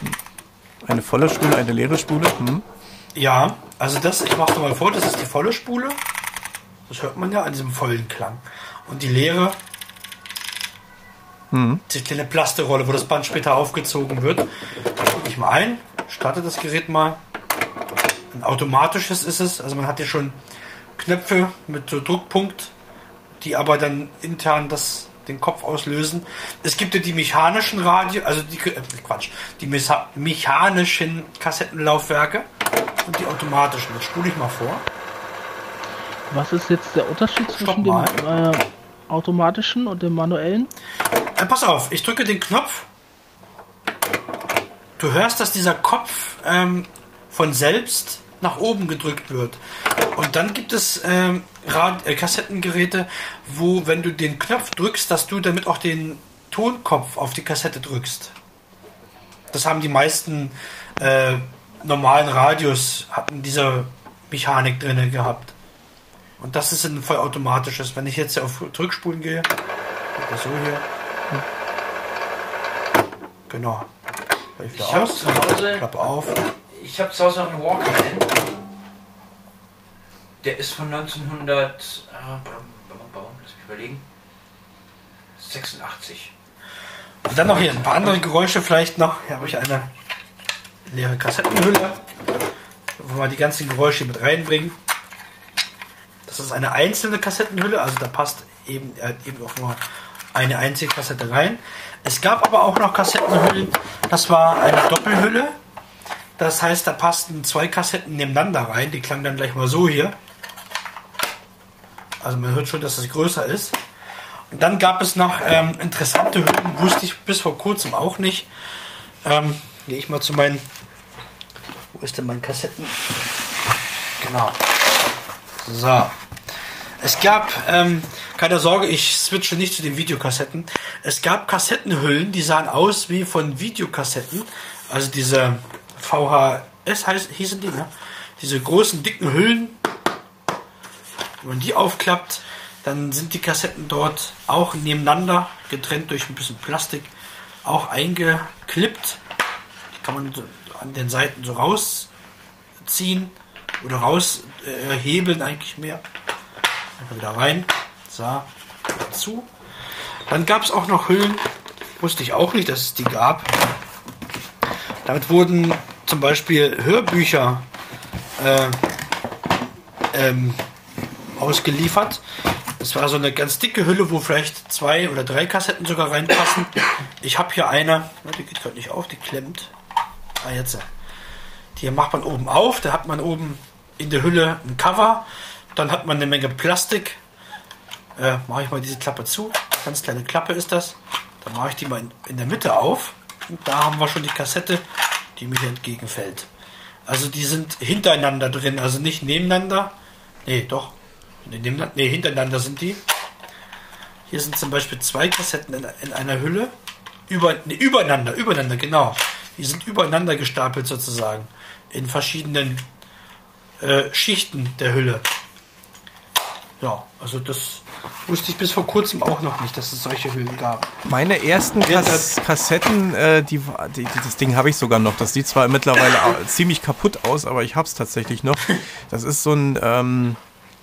Eine volle Spule, eine leere Spule. Hm. Ja, also das, ich mache mal vor, das ist die volle Spule. Das hört man ja an diesem vollen Klang. Und die leere, die kleine Plasterolle, wo das Band später aufgezogen wird. Gucke ich mal ein, starte das Gerät mal. Ein automatisches ist es, also man hat hier schon Knöpfe mit so Druckpunkt, die aber dann intern das, den Kopf auslösen. Es gibt ja die mechanischen Radio, also die äh, Quatsch, die mecha- mechanischen Kassettenlaufwerke und die automatischen. Jetzt spule ich mal vor. Was ist jetzt der Unterschied zwischen dem mal. äh, automatischen und dem manuellen? Äh, pass auf, ich drücke den Knopf. Du hörst, dass dieser Kopf ähm, von selbst nach oben gedrückt wird. Und dann gibt es ähm, Rad äh, Kassettengeräte, wo, wenn du den Knopf drückst, dass du damit auch den Tonkopf auf die Kassette drückst. Das haben die meisten äh, normalen Radios, hatten diese Mechanik drin gehabt. Und das ist ein vollautomatisches. Wenn ich jetzt auf Rückspulen gehe, das so hier. Genau. Mach Ich Ich habe aus, zu Hause, Klappe auf. Ich habe zu Hause noch einen Walkman. Der ist von 1900, äh, lass mich überlegen, 86. Und dann noch hier ein paar andere Geräusche vielleicht noch. Hier habe ich eine leere Kassettenhülle, wo wir die ganzen Geräusche mit reinbringen. Das ist eine einzelne Kassettenhülle, also da passt eben, äh, eben auch nur eine einzige Kassette rein. Es gab aber auch noch Kassettenhüllen, das war eine Doppelhülle. Das heißt, da passten zwei Kassetten nebeneinander rein. Die klangen dann gleich mal so hier. Also man hört schon, dass es größer ist. Und dann gab es noch ähm, interessante Hüllen, wusste ich bis vor kurzem auch nicht. Ähm, Gehe ich mal zu meinen. Wo ist denn mein Kassetten? Genau. So. Es gab, ähm, keine Sorge, ich switche nicht zu den Videokassetten. Es gab Kassettenhüllen, die sahen aus wie von Videokassetten. Also diese VHS heißt, hießen die, ne? Diese großen, dicken Hüllen. Wenn man die aufklappt, dann sind die Kassetten dort auch nebeneinander, getrennt durch ein bisschen Plastik, auch eingeklippt. Die kann man an den Seiten so rausziehen oder raushebeln äh, eigentlich mehr. Einfach wieder rein. So, wieder zu. Dann gab es auch noch Hüllen, wusste ich auch nicht, dass es die gab. Damit wurden zum Beispiel Hörbücher äh, ähm, ausgeliefert. Das war so eine ganz dicke Hülle, wo vielleicht zwei oder drei Kassetten sogar reinpassen. Ich habe hier eine, die geht gerade nicht auf, die klemmt. Ah, jetzt. Die macht man oben auf, da hat man oben in der Hülle ein Cover, dann hat man eine Menge Plastik. Äh, mache ich mal diese Klappe zu. Ganz kleine Klappe ist das. Dann mache ich die mal in, in der Mitte auf. Da haben wir schon die Kassette, die mir entgegenfällt. Also die sind hintereinander drin, also nicht nebeneinander. Nee, doch. Nebeneinander, nee, hintereinander sind die. Hier sind zum Beispiel zwei Kassetten in, in einer Hülle. Über, nee, übereinander, übereinander, genau. Die sind übereinander gestapelt sozusagen. In verschiedenen äh, Schichten der Hülle. Ja, also das wusste ich bis vor kurzem auch noch nicht, dass es solche Höhlen gab. Meine ersten Kass Kassetten, äh, die, die, das Ding habe ich sogar noch. Das sieht zwar mittlerweile ziemlich kaputt aus, aber ich habe es tatsächlich noch. Das ist so ein, ähm,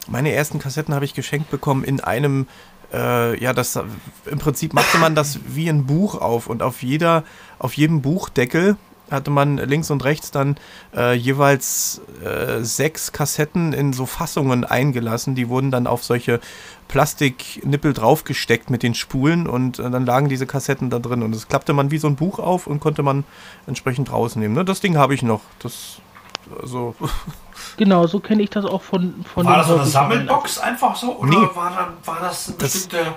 meine ersten Kassetten habe ich geschenkt bekommen in einem äh, ja, das im Prinzip machte man das wie ein Buch auf und auf jeder, auf jedem Buchdeckel hatte man links und rechts dann äh, jeweils äh, sechs Kassetten in so Fassungen eingelassen. Die wurden dann auf solche Plastiknippel draufgesteckt mit den Spulen und äh, dann lagen diese Kassetten da drin. Und das klappte man wie so ein Buch auf und konnte man entsprechend rausnehmen. Ne? Das Ding habe ich noch. Das, also. Genau, so kenne ich das auch von, von War das so eine Sammelbox einfach so? Oder nee. war, dann, war das eine bestimmte. Das,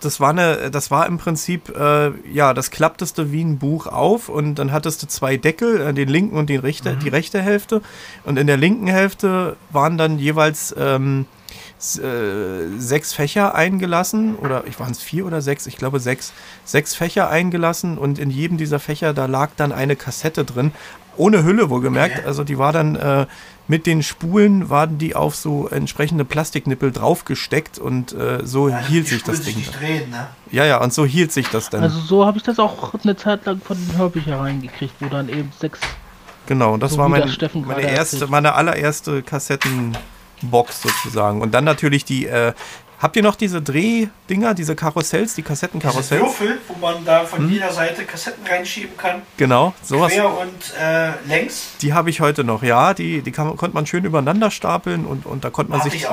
das war eine, das war im Prinzip, äh, ja, das klapptest du wie ein Buch auf und dann hattest du zwei Deckel, äh, den linken und den rechte, mhm. die rechte Hälfte. Und in der linken Hälfte waren dann jeweils ähm, äh, sechs Fächer eingelassen oder ich waren es vier oder sechs, ich glaube sechs, sechs Fächer eingelassen und in jedem dieser Fächer da lag dann eine Kassette drin, ohne Hülle wohlgemerkt. Also die war dann äh, mit den Spulen waren die auf so entsprechende Plastiknippel draufgesteckt und äh, so ja, hielt sich das Ding. Drehen, ne? Ja, ja, und so hielt sich das dann. Also so habe ich das auch eine Zeit lang von den Hörbüchern reingekriegt, wo dann eben sechs. Genau, das so war mein, meine erste, meine allererste Kassettenbox sozusagen. Und dann natürlich die äh, Habt ihr noch diese Drehdinger, diese Karussells, die Kassettenkarussells? Diese Würfel, wo man da von hm? jeder Seite Kassetten reinschieben kann. Genau, sowas. Quer und äh, längs. Die habe ich heute noch, ja. Die, die kann, konnte man schön übereinander stapeln und, und da konnte man Hab sich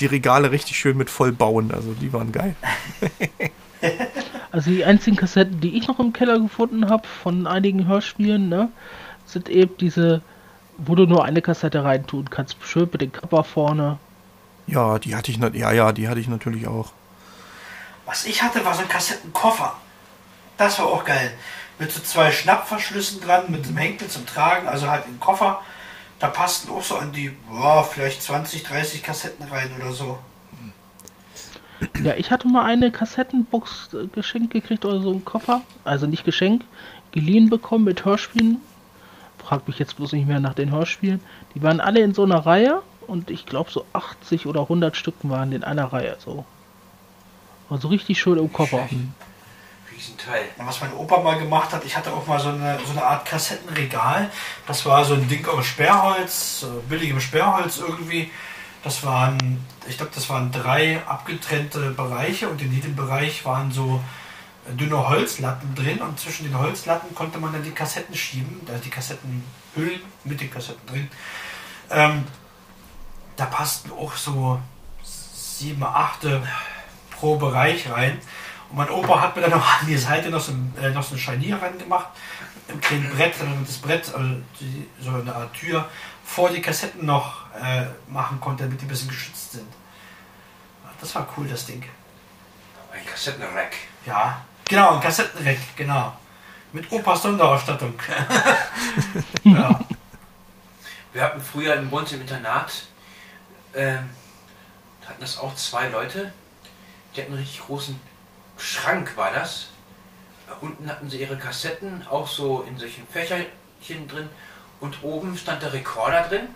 die Regale richtig schön mit voll bauen. Also die waren geil. also die einzigen Kassetten, die ich noch im Keller gefunden habe von einigen Hörspielen, ne, sind eben diese, wo du nur eine Kassette reintun kannst. Schön mit dem Cover vorne ja, die hatte ich, ja, ja, die hatte ich natürlich auch. Was ich hatte, war so ein Kassettenkoffer. Das war auch geil. Mit so zwei Schnappverschlüssen dran, mit dem Henkel zum Tragen, also halt im Koffer. Da passten auch so an die, boah, vielleicht 20, 30 Kassetten rein oder so. Ja, ich hatte mal eine Kassettenbox äh, geschenkt gekriegt oder so einen Koffer. Also nicht geschenkt, geliehen bekommen mit Hörspielen. Frag mich jetzt bloß nicht mehr nach den Hörspielen. Die waren alle in so einer Reihe und ich glaube so 80 oder 100 Stücken waren in einer Reihe so. Also richtig schön im Koffer. Riesenteil. Was mein Opa mal gemacht hat, ich hatte auch mal so eine, so eine Art Kassettenregal. Das war so ein Ding aus Sperrholz, billigem Sperrholz irgendwie. Das waren, ich glaube, das waren drei abgetrennte Bereiche und in jedem Bereich waren so dünne Holzlatten drin und zwischen den Holzlatten konnte man dann die Kassetten schieben, also die Kassettenhüllen mit den Kassetten drin. Ähm, da passten auch so sieben, achte pro Bereich rein. Und mein Opa hat mir dann noch an die Seite noch so, ein, äh, noch so ein Scharnier reingemacht, im kleinen Brett, damit das Brett, also die, so eine Art Tür, vor die Kassetten noch äh, machen konnte, damit die ein bisschen geschützt sind. Das war cool, das Ding. Ein Kassettenrack. Ja, genau, ein Kassettenrack, genau. Mit Opas Sonderausstattung. ja. Wir hatten früher im Bund im Internat ähm, hatten das auch zwei Leute. Die hatten einen richtig großen Schrank, war das. Unten hatten sie ihre Kassetten, auch so in solchen Fächerchen drin. Und oben stand der Rekorder drin.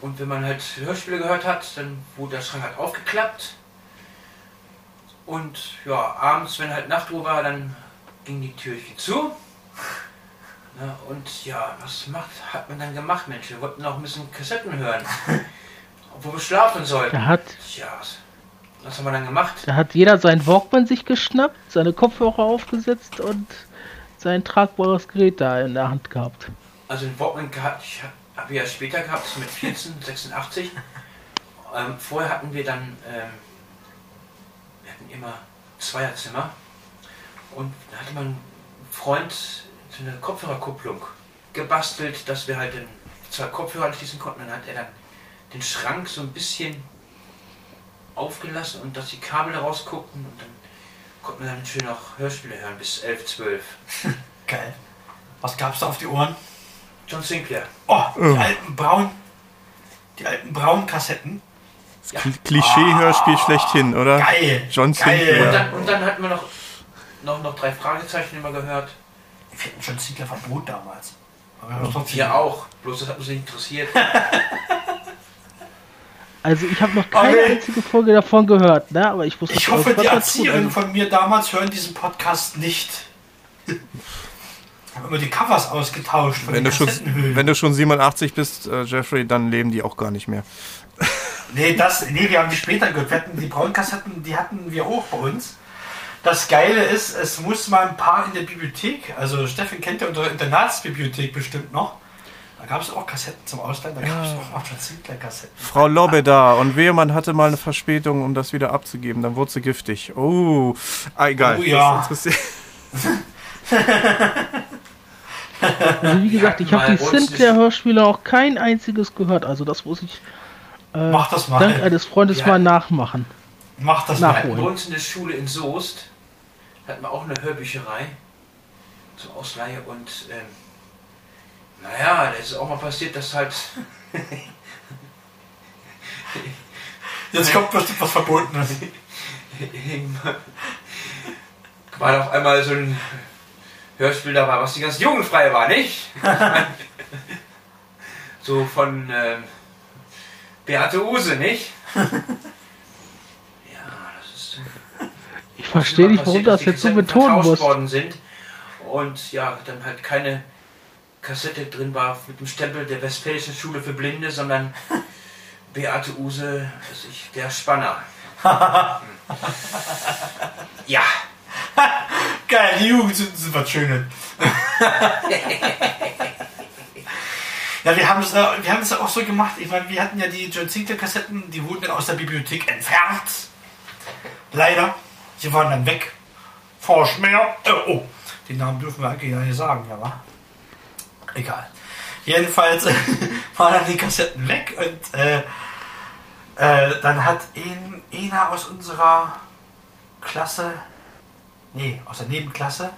Und wenn man halt Hörspiele gehört hat, dann wurde der Schrank halt aufgeklappt. Und ja, abends, wenn halt Nachtruhe war, dann ging die Türchen zu. Ne? Und ja, was macht, hat man dann gemacht, Mensch? Wir wollten auch ein bisschen Kassetten hören. Obwohl wir schlafen sollten. Da hat, Tja, was haben wir dann gemacht? Da hat jeder seinen Walkman sich geschnappt, seine Kopfhörer aufgesetzt und sein tragbares Gerät da in der Hand gehabt. Also den Walkman gehabt, ich habe ja später gehabt, mit 14, 86. Ähm, vorher hatten wir dann, ähm, immer Zweierzimmer und da hatte man einen Freund, so eine Kopfhörerkupplung gebastelt, dass wir halt den zwei Kopfhörer anschließen konnten. Dann hat er dann den Schrank so ein bisschen aufgelassen und dass die Kabel da rausguckten und dann konnten wir dann schön noch Hörspiele hören bis 11, 12. Geil. Was gab's da auf die Ohren? John Sinclair. Oh, die oh. alten braun, die alten braunen Kassetten. Ja. Klischee-Hörspiel oh, schlechthin, oder? Geil. John Sinclair. Und dann, und dann hatten wir noch, noch, noch drei Fragezeichen immer gehört. Wir hatten John Sinclair verbot damals. Aber wir, wir auch, bloß das hat uns nicht interessiert. Also ich habe noch keine Okay. einzige Folge davon gehört, ne? Aber ich wusste Ich hoffe, die Erzieherinnen von mir damals hören diesen Podcast nicht. Ich habe immer die Covers ausgetauscht von Wenn den du, schon, wenn du schon 87 bist, äh, Jeffrey, dann leben die auch gar nicht mehr. Nee, das, nee, wir haben die später gehört. Wir hatten die Braunkassetten, die hatten wir auch bei uns. Das Geile ist, es muss mal ein paar in der Bibliothek, also Steffen kennt ja unsere Internatsbibliothek bestimmt noch. Da gab es auch Kassetten zum Ausleihen, da gab es auch noch John Sinclair Kassetten. Frau Lobbe da und wehe, man hatte mal eine Verspätung, um das wieder abzugeben, dann wurde sie giftig. Oh, ah, egal. Oh, ja. Also wie gesagt, ich habe die Sinclair-Hörspiele auch kein einziges gehört. Also das muss ich äh, Mach das mal. dank eines Freundes Ja. mal nachmachen. Mach das Na. mal. Wir hatten bei Nachholen. uns in der Schule in Soest, hatten wir auch eine Hörbücherei zur Ausleihe und ähm, naja, da ist auch mal passiert, dass halt Jetzt kommt bestimmt was Verbotenes. war auf einmal so ein Hörspiel dabei, was die ganz jugendfrei war, nicht? so von ähm, Beate Use, nicht? ja, das ist Ich verstehe nicht, warum das jetzt so betonen muss. worden sind und ja, dann halt keine Kassette drin war mit dem Stempel der Westfälischen Schule für Blinde, sondern Beate Use, ich, der Spanner. ja, Geil, die Jugend sind, sind was Schönes. Ja, wir haben es wir haben es auch so gemacht. Ich meine, wir hatten ja die John Sinclair Kassetten, die wurden dann aus der Bibliothek entfernt. Leider. Sie waren dann weg. Vorschmer. Äh, oh, den Namen dürfen wir eigentlich gar nicht sagen, ja, wa? Egal. Jedenfalls waren dann die Kassetten weg und äh, äh, dann hat ein, einer aus unserer Klasse, nee, aus der Nebenklasse,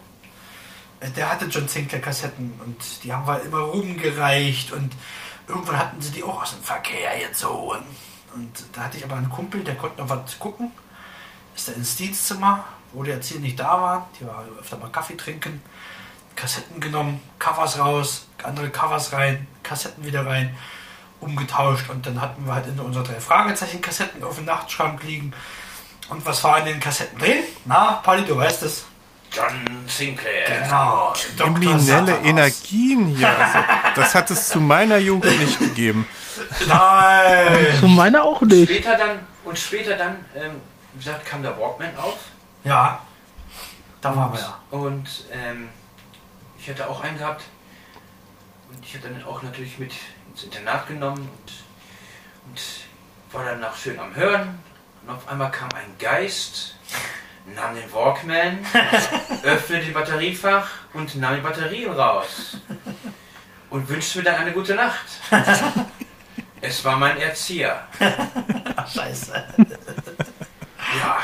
der hatte John Sinclair Kassetten und die haben wir immer rumgereicht und irgendwann hatten sie die auch aus dem Verkehr gezogen. Und da hatte ich aber einen Kumpel, der konnte noch was gucken. Ist er ins Dienstzimmer, wo die Erzieher nicht da waren. Die war öfter mal Kaffee trinken. Kassetten genommen, Covers raus, andere Covers rein, Kassetten wieder rein, umgetauscht und dann hatten wir halt in unsere drei Fragezeichen-Kassetten auf dem Nachtschrank liegen. Und was war in den Kassetten drin? Na, Paddy, du weißt es. John Sinclair. Genau. Kriminelle. Energien hier. Also, das hat es zu meiner Jugend nicht gegeben. Nein. Zu meiner auch nicht. Später dann, und später dann, ähm, wie gesagt, kam der Walkman auf. Ja, da waren wir ja. Und ähm, ich hatte auch einen gehabt. Und ich hatte dann auch natürlich mit ins Internat genommen und, und war danach schön am Hören. Und auf einmal kam ein Geist, nahm den Walkman, öffnete den Batteriefach und nahm die Batterien raus. Und wünschte mir dann eine gute Nacht. Es war mein Erzieher. Ach, scheiße. Ja,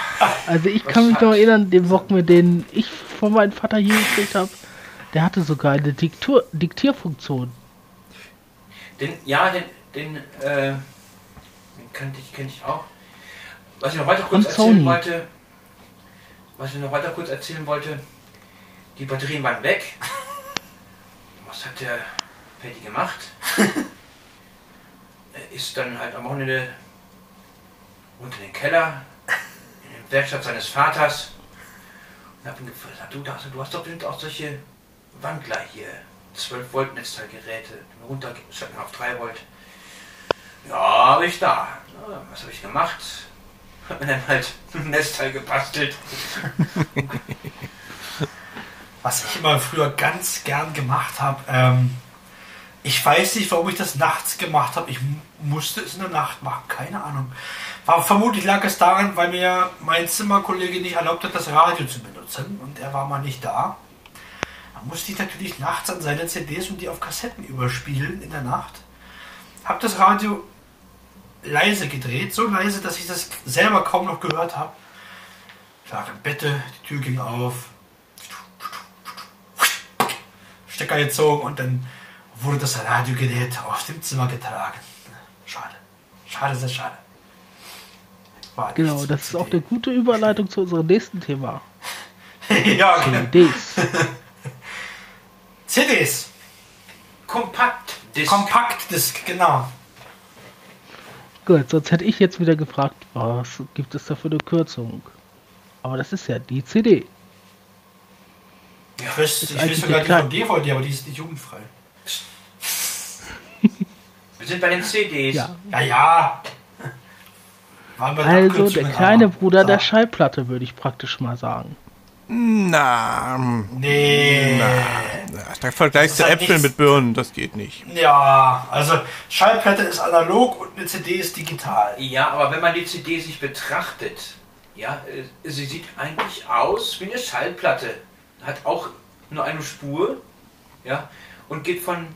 Also ich kann mich hat- noch erinnern, den Walkman, den ich von meinem Vater hier gekriegt habe, der hatte sogar eine Diktur Diktierfunktion. Den, ja, den, den, äh, den kannte ich, kenne ich auch. Was ich noch weiter kurz erzählen wollte, was ich noch weiter kurz erzählen wollte, die Batterien waren weg. Was hat der Paddy gemacht? er ist dann halt am Wochenende unter den Keller, in die Werkstatt seines Vaters und hab ihn gefragt, du, da- du hast doch bestimmt auch solche Wandler hier, 12 Volt Netzteilgeräte, runterstecken auf 3 Volt. Ja, habe ich da. Was habe ich gemacht? Hab mir dann halt ein Netzteil gebastelt. Was ich immer früher ganz gern gemacht habe, ähm, ich weiß nicht, warum ich das nachts gemacht habe. Ich mu- musste es in der Nacht machen, keine Ahnung. Aber vermutlich lag es daran, weil mir mein Zimmerkollege nicht erlaubt hat, das Radio zu benutzen und er war mal nicht da. Dann musste ich natürlich nachts an seine CDs und die auf Kassetten überspielen in der Nacht. Hab das Radio leise gedreht, so leise, dass ich das selber kaum noch gehört habe. Ich lag im Bette, die Tür ging auf, Stecker gezogen und dann wurde das Radiogerät aus dem Zimmer getragen. Schade. Schade, sehr schade. War Genau, das ist auch eine gute Überleitung zu unserem nächsten Thema. Ja, genau. CDs. CDs. Kompaktdisk. Kompaktdisk, genau. Gut, sonst hätte ich jetzt wieder gefragt, was gibt es da für eine Kürzung? Aber das ist ja die CD. Ja, ich weiß, ich weiß sogar die von DVD, aber die ist nicht jugendfrei. Wir sind bei den CDs. Ja. Ja, ja. Also der kleine Bruder der Schallplatte, würde ich praktisch mal sagen. Na, nee. Na, da vergleichst du halt Äpfel mit Birnen, das geht nicht. Ja, also Schallplatte ist analog und eine CD ist digital. Ja, aber wenn man die CD sich betrachtet, ja, äh, sie sieht eigentlich aus wie eine Schallplatte. Hat auch nur eine Spur, ja, und geht von,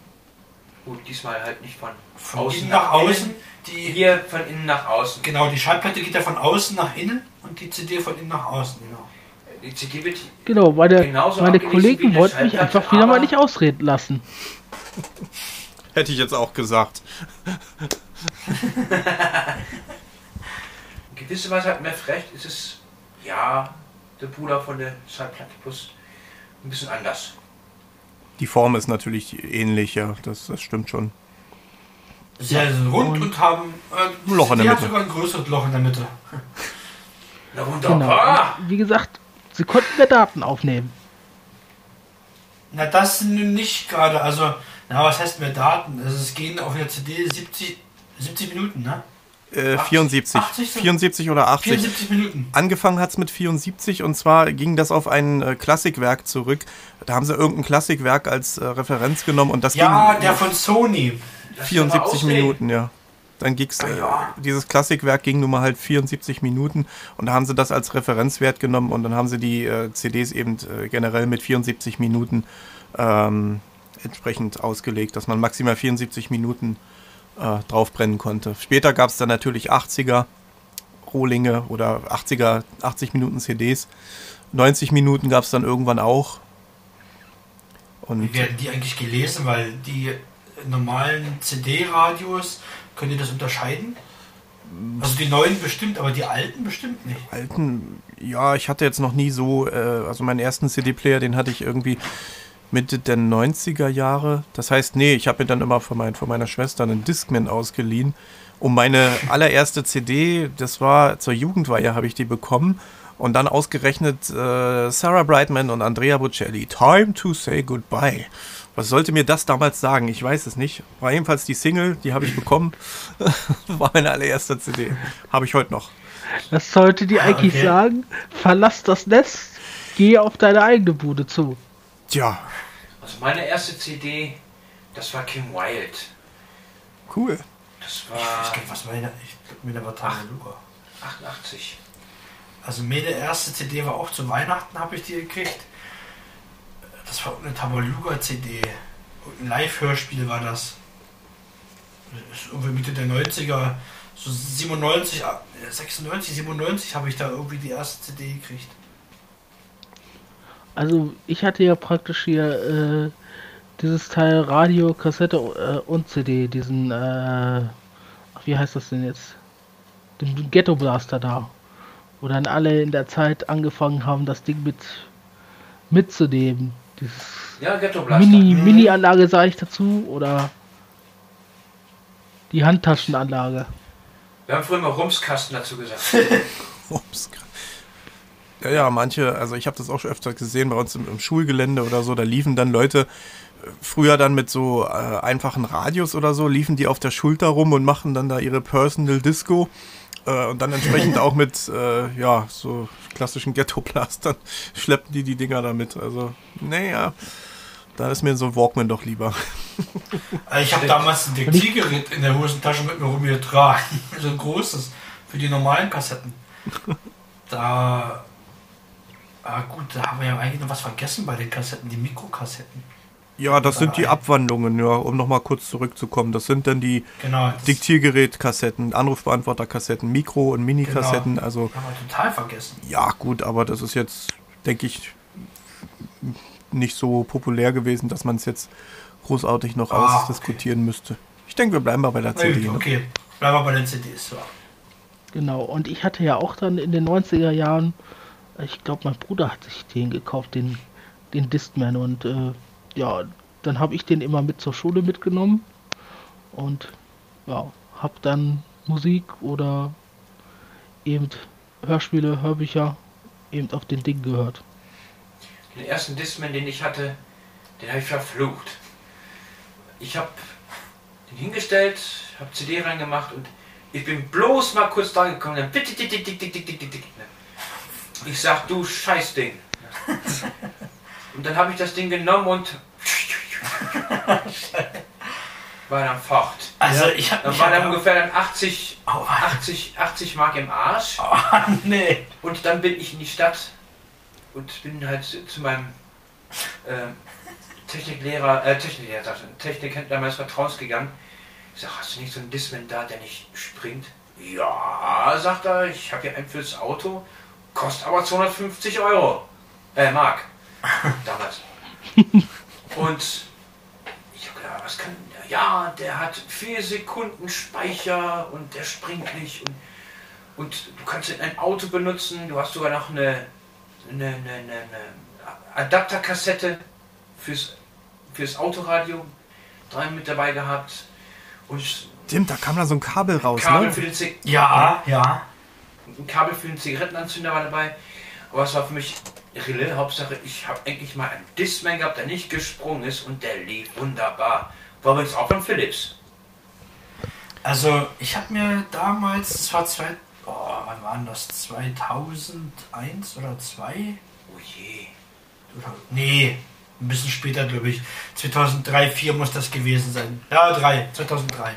gut, diesmal halt nicht von, von außen nach, nach außen. Die, hier von innen nach außen. Genau, die Schallplatte geht ja von außen nach innen und die CD von innen nach außen. Genau. Wird genau, meine, meine Kollegen wollten mich einfach wieder mal nicht ausreden lassen. Hätte ich jetzt auch gesagt. In gewisser Weise hat Mev recht, ist es ja der Bruder von der Schallplatte plus ein bisschen anders. Die Form ist natürlich ähnlich, ja, das, das stimmt schon. Sie sind rund und, und haben äh, ein Loch in der Mitte. sogar ein größeres Loch in der Mitte. Na wunderbar. Genau. Wie gesagt, sie konnten mehr Daten aufnehmen. Na, das sind nicht gerade, also, na, was heißt mehr Daten? Also, es gehen auf der CD 70, 70 Minuten, ne? Äh, 74. 80, 74 oder 80. 74 Minuten. Angefangen hat es mit 74 und zwar ging das auf ein äh, Klassikwerk zurück. Da haben sie irgendein Klassikwerk als äh, Referenz genommen und das ja, ging. der von Sony. 74 Minuten, ja. Dann ging's, äh, ja. dieses Klassikwerk ging nun mal halt 74 Minuten und da haben sie das als Referenzwert genommen und dann haben sie die äh, CDs eben äh, generell mit 74 Minuten ähm, entsprechend ausgelegt, dass man maximal 74 Minuten äh, draufbrennen konnte. Später gab es dann natürlich 80er Rohlinge oder 80er, 80 Minuten CDs. 90 Minuten gab es dann irgendwann auch. Und Wie werden die eigentlich gelesen? Weil die normalen CD-Radios, können die das unterscheiden? Also die neuen bestimmt, aber die alten bestimmt nicht. Alten, ja, ich hatte jetzt noch nie so, äh, also meinen ersten CD-Player, den hatte ich irgendwie Mitte der 90er Jahre. Das heißt, nee, ich habe mir dann immer von, mein, von meiner Schwester einen Discman ausgeliehen. Um meine allererste CD, das war zur Jugendweihe, habe ich die bekommen. Und dann ausgerechnet äh, Sarah Brightman und Andrea Bocelli. Time to say goodbye. Was sollte mir das damals sagen? Ich weiß es nicht. War jedenfalls die Single, die habe ich bekommen. war meine allererste CD. Habe ich heute noch. Das sollte dir eigentlich okay. sagen, verlass das Nest, geh auf deine eigene Bude zu. Tja. Also meine erste CD, das war Kim Wilde. Cool. Das war. Ich weiß nicht, was meine. Ich glaube, mir war Tabaluga. 88. Also meine erste CD war auch zu Weihnachten, habe ich die gekriegt. Das war eine Tabaluga CD. Ein Live-Hörspiel war das. das ist irgendwie Mitte der 90er, so 97, 96, 97 habe ich da irgendwie die erste CD gekriegt. Also ich hatte ja praktisch hier äh, dieses Teil Radio, Kassette äh, und CD, diesen, äh, wie heißt das denn jetzt? Den Ghetto Blaster da. Wo dann alle in der Zeit angefangen haben, das Ding mit mitzunehmen. Ja, Ghetto Blaster. Mini, mhm. Mini-Anlage sage ich dazu oder die Handtaschenanlage. Wir haben früher mal Rumskasten dazu gesagt. Rumskasten. Ja, ja, manche, also ich habe das auch schon öfter gesehen bei uns im, im, Schulgelände oder so, da liefen dann Leute äh, früher dann mit so äh, einfachen Radios oder so, liefen die auf der Schulter rum und machen dann da ihre Personal Disco äh, und dann entsprechend auch mit, äh, ja, so klassischen Ghetto-Blastern schleppen die die Dinger damit. Also, naja, da ist mir so ein Walkman doch lieber. Also ich habe damals ein Diktiergerät in der Hosentasche mit mir rumgetragen, so ein großes, für die normalen Kassetten. Da Ah gut, da haben wir ja eigentlich noch was vergessen bei den Kassetten, die Mikrokassetten. Ja, das sind die Abwandlungen, ja, um nochmal kurz zurückzukommen. Das sind dann die genau, Diktiergerätkassetten, Anrufbeantworterkassetten, Mikro- und Mini-Kassetten. Genau, also, haben wir total vergessen. Ja, gut, aber das ist jetzt, denke ich, nicht so populär gewesen, dass man es jetzt großartig noch ah, ausdiskutieren okay. müsste. Ich denke, wir bleiben mal bei der CD. Ne? Okay, bleiben wir bei den CDs. Ja. Genau, und ich hatte ja auch dann in den 90er Jahren ich glaube, mein Bruder hat sich den gekauft, den, den Discman. Und äh, ja, dann habe ich den immer mit zur Schule mitgenommen. Und ja, habe dann Musik oder eben Hörspiele, Hörbücher eben auf den Ding gehört. Den ersten Discman, den ich hatte, den habe ich verflucht. Ich habe den hingestellt, habe CD reingemacht und ich bin bloß mal kurz da gekommen. Dann ich sag, du Scheißding. Und dann habe ich das Ding genommen und war dann fort. Also ich habe Dann war dann ungefähr dann 80, 80, 80 Mark im Arsch. Oh, nee. Und dann bin ich in die Stadt und bin halt zu meinem äh, Techniklehrer, äh, Techniklehrer, Technikhändler meines Vertrauens gegangen. Ich sag, hast du nicht so einen Discman da, der nicht springt? Ja, sagt er, ich habe hier einen fürs Auto, kostet aber 250 Euro. Äh, Mark. Damals. Und ich habe gedacht, was kann der? Ja, der hat 4 Sekunden Speicher und der springt nicht. Und, und du kannst ihn ein Auto benutzen. Du hast sogar noch eine, eine, eine, eine, eine Adapterkassette fürs, fürs Autoradio dran mit dabei gehabt. Und Stimmt, da kam da so ein Kabel raus, Kabel ne? für den Zig Ja, ja. ein Kabel für den Zigarettenanzünder war dabei. Aber es war für mich Rille. Hauptsache, ich habe endlich mal einen Discman gehabt, der nicht gesprungen ist und der lief wunderbar. War übrigens auch von Philips. Also ich habe mir damals, das war zwei, oh, wann waren das? 2001 oder 2? Oh je. Oder, nee, ein bisschen später glaube ich. 2003, 2004 muss das gewesen sein. Ja, 3, 2003.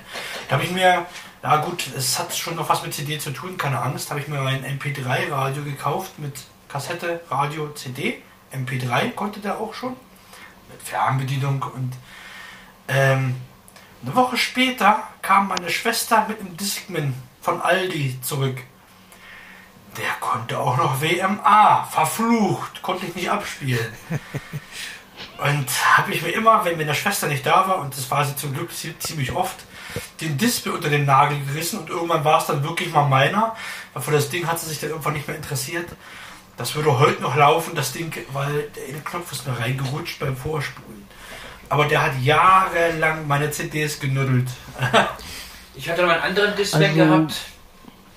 Da habe ich mir, ja gut, es hat schon noch was mit CD zu tun, keine Angst, habe ich mir ein MP3-Radio gekauft mit Kassette, Radio, CD. MP3 konnte der auch schon. Mit Fernbedienung und ähm, eine Woche später kam meine Schwester mit einem Discman von Aldi zurück. Der konnte auch noch WMA. Verflucht. Konnte ich nicht abspielen. Und habe ich mir immer, wenn meine Schwester nicht da war, und das war sie zum Glück zie- ziemlich oft, den Display unter den Nagel gerissen und irgendwann war es dann wirklich mal meiner, weil für das Ding hat sie sich dann irgendwann nicht mehr interessiert. Das würde heute noch laufen, das Ding, weil der eine Knopf ist mir reingerutscht beim Vorspulen. Aber der hat jahrelang meine CDs genüttelt. Ich hatte noch einen anderen Discman Also- gehabt.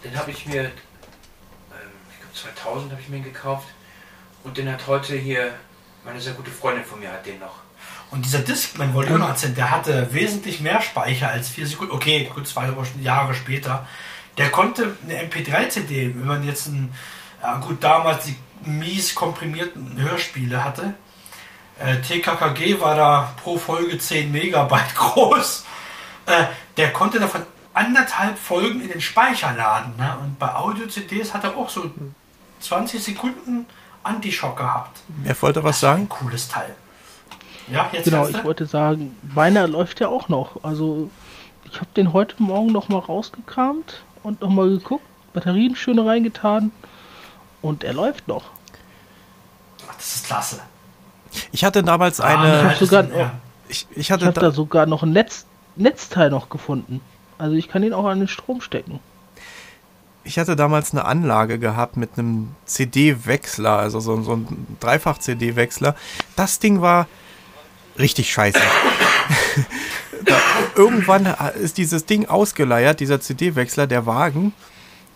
Den habe ich mir, ähm, ich glaube 2000 habe ich mir ihn gekauft. Und den hat heute hier meine sehr gute Freundin von mir hat den noch. Und dieser Discman, wollte ich noch erzählen, der hatte wesentlich mehr Speicher als 4 Sekunden. Okay, gut, zwei Jahre später. Der konnte eine MP3-CD, wenn man jetzt ein, ja gut, damals die mies komprimierten Hörspiele hatte. Äh, TKKG war da pro Folge 10 Megabyte groß. Äh, der konnte davon anderthalb Folgen in den Speicher laden. Ne? Und bei Audio-CDs hat er auch so 20 Sekunden Antischock gehabt. Wer wollte was sagen? Ein cooles Teil. Ja, jetzt Genau, ich wollte sagen, meiner läuft ja auch noch. Also ich habe den heute Morgen noch mal rausgekramt und noch mal geguckt, Batterien schön reingetan und er läuft noch. Ach, das ist klasse. Ich hatte damals Ah, eine. halt sogar- ja. Ich, ich Ich hatte habe da, da sogar noch ein Netz, Netzteil noch gefunden. Also ich kann ihn auch an den Strom stecken. ich hatte damals eine Anlage gehabt mit einem CD-Wechsler, also so, so ein Dreifach-CD-Wechsler. Das Ding war richtig scheiße. da, irgendwann ist dieses Ding ausgeleiert, dieser CD-Wechsler, der Wagen,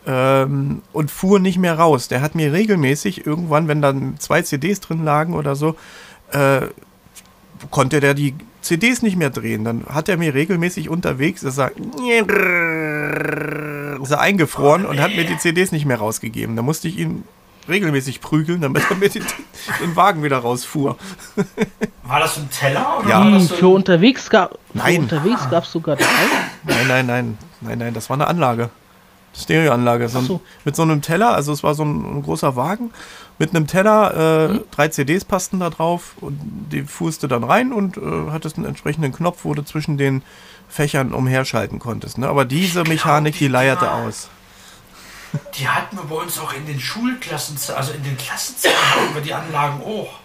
ähm, und fuhr nicht mehr raus. Der hat mir regelmäßig irgendwann, wenn dann zwei CDs drin lagen oder so, äh, konnte der die CDs nicht mehr drehen. Dann hat er mir regelmäßig unterwegs, er, ist er eingefroren und hat mir die CDs nicht mehr rausgegeben. Da musste ich ihn regelmäßig prügeln, damit er mir den, den Wagen wieder rausfuhr. War das ein Teller? Oder Ja. Hm, das so für unterwegs gab Nein. Für unterwegs gab es sogar drei. Nein, nein, nein, nein, nein, das war eine Anlage. Stereoanlage. So. Mit so einem Teller, also es war so ein, ein großer Wagen, mit einem Teller, äh, drei CDs passten da drauf und die fuhrst du dann rein und äh, hattest einen entsprechenden Knopf, wo du zwischen den Fächern umherschalten konntest. Ne? Aber diese Mechanik, die leierte Ja. aus. Die hatten wir bei uns auch in den Schulklassen, also in den Klassenzimmern hatten wir die Anlagen auch.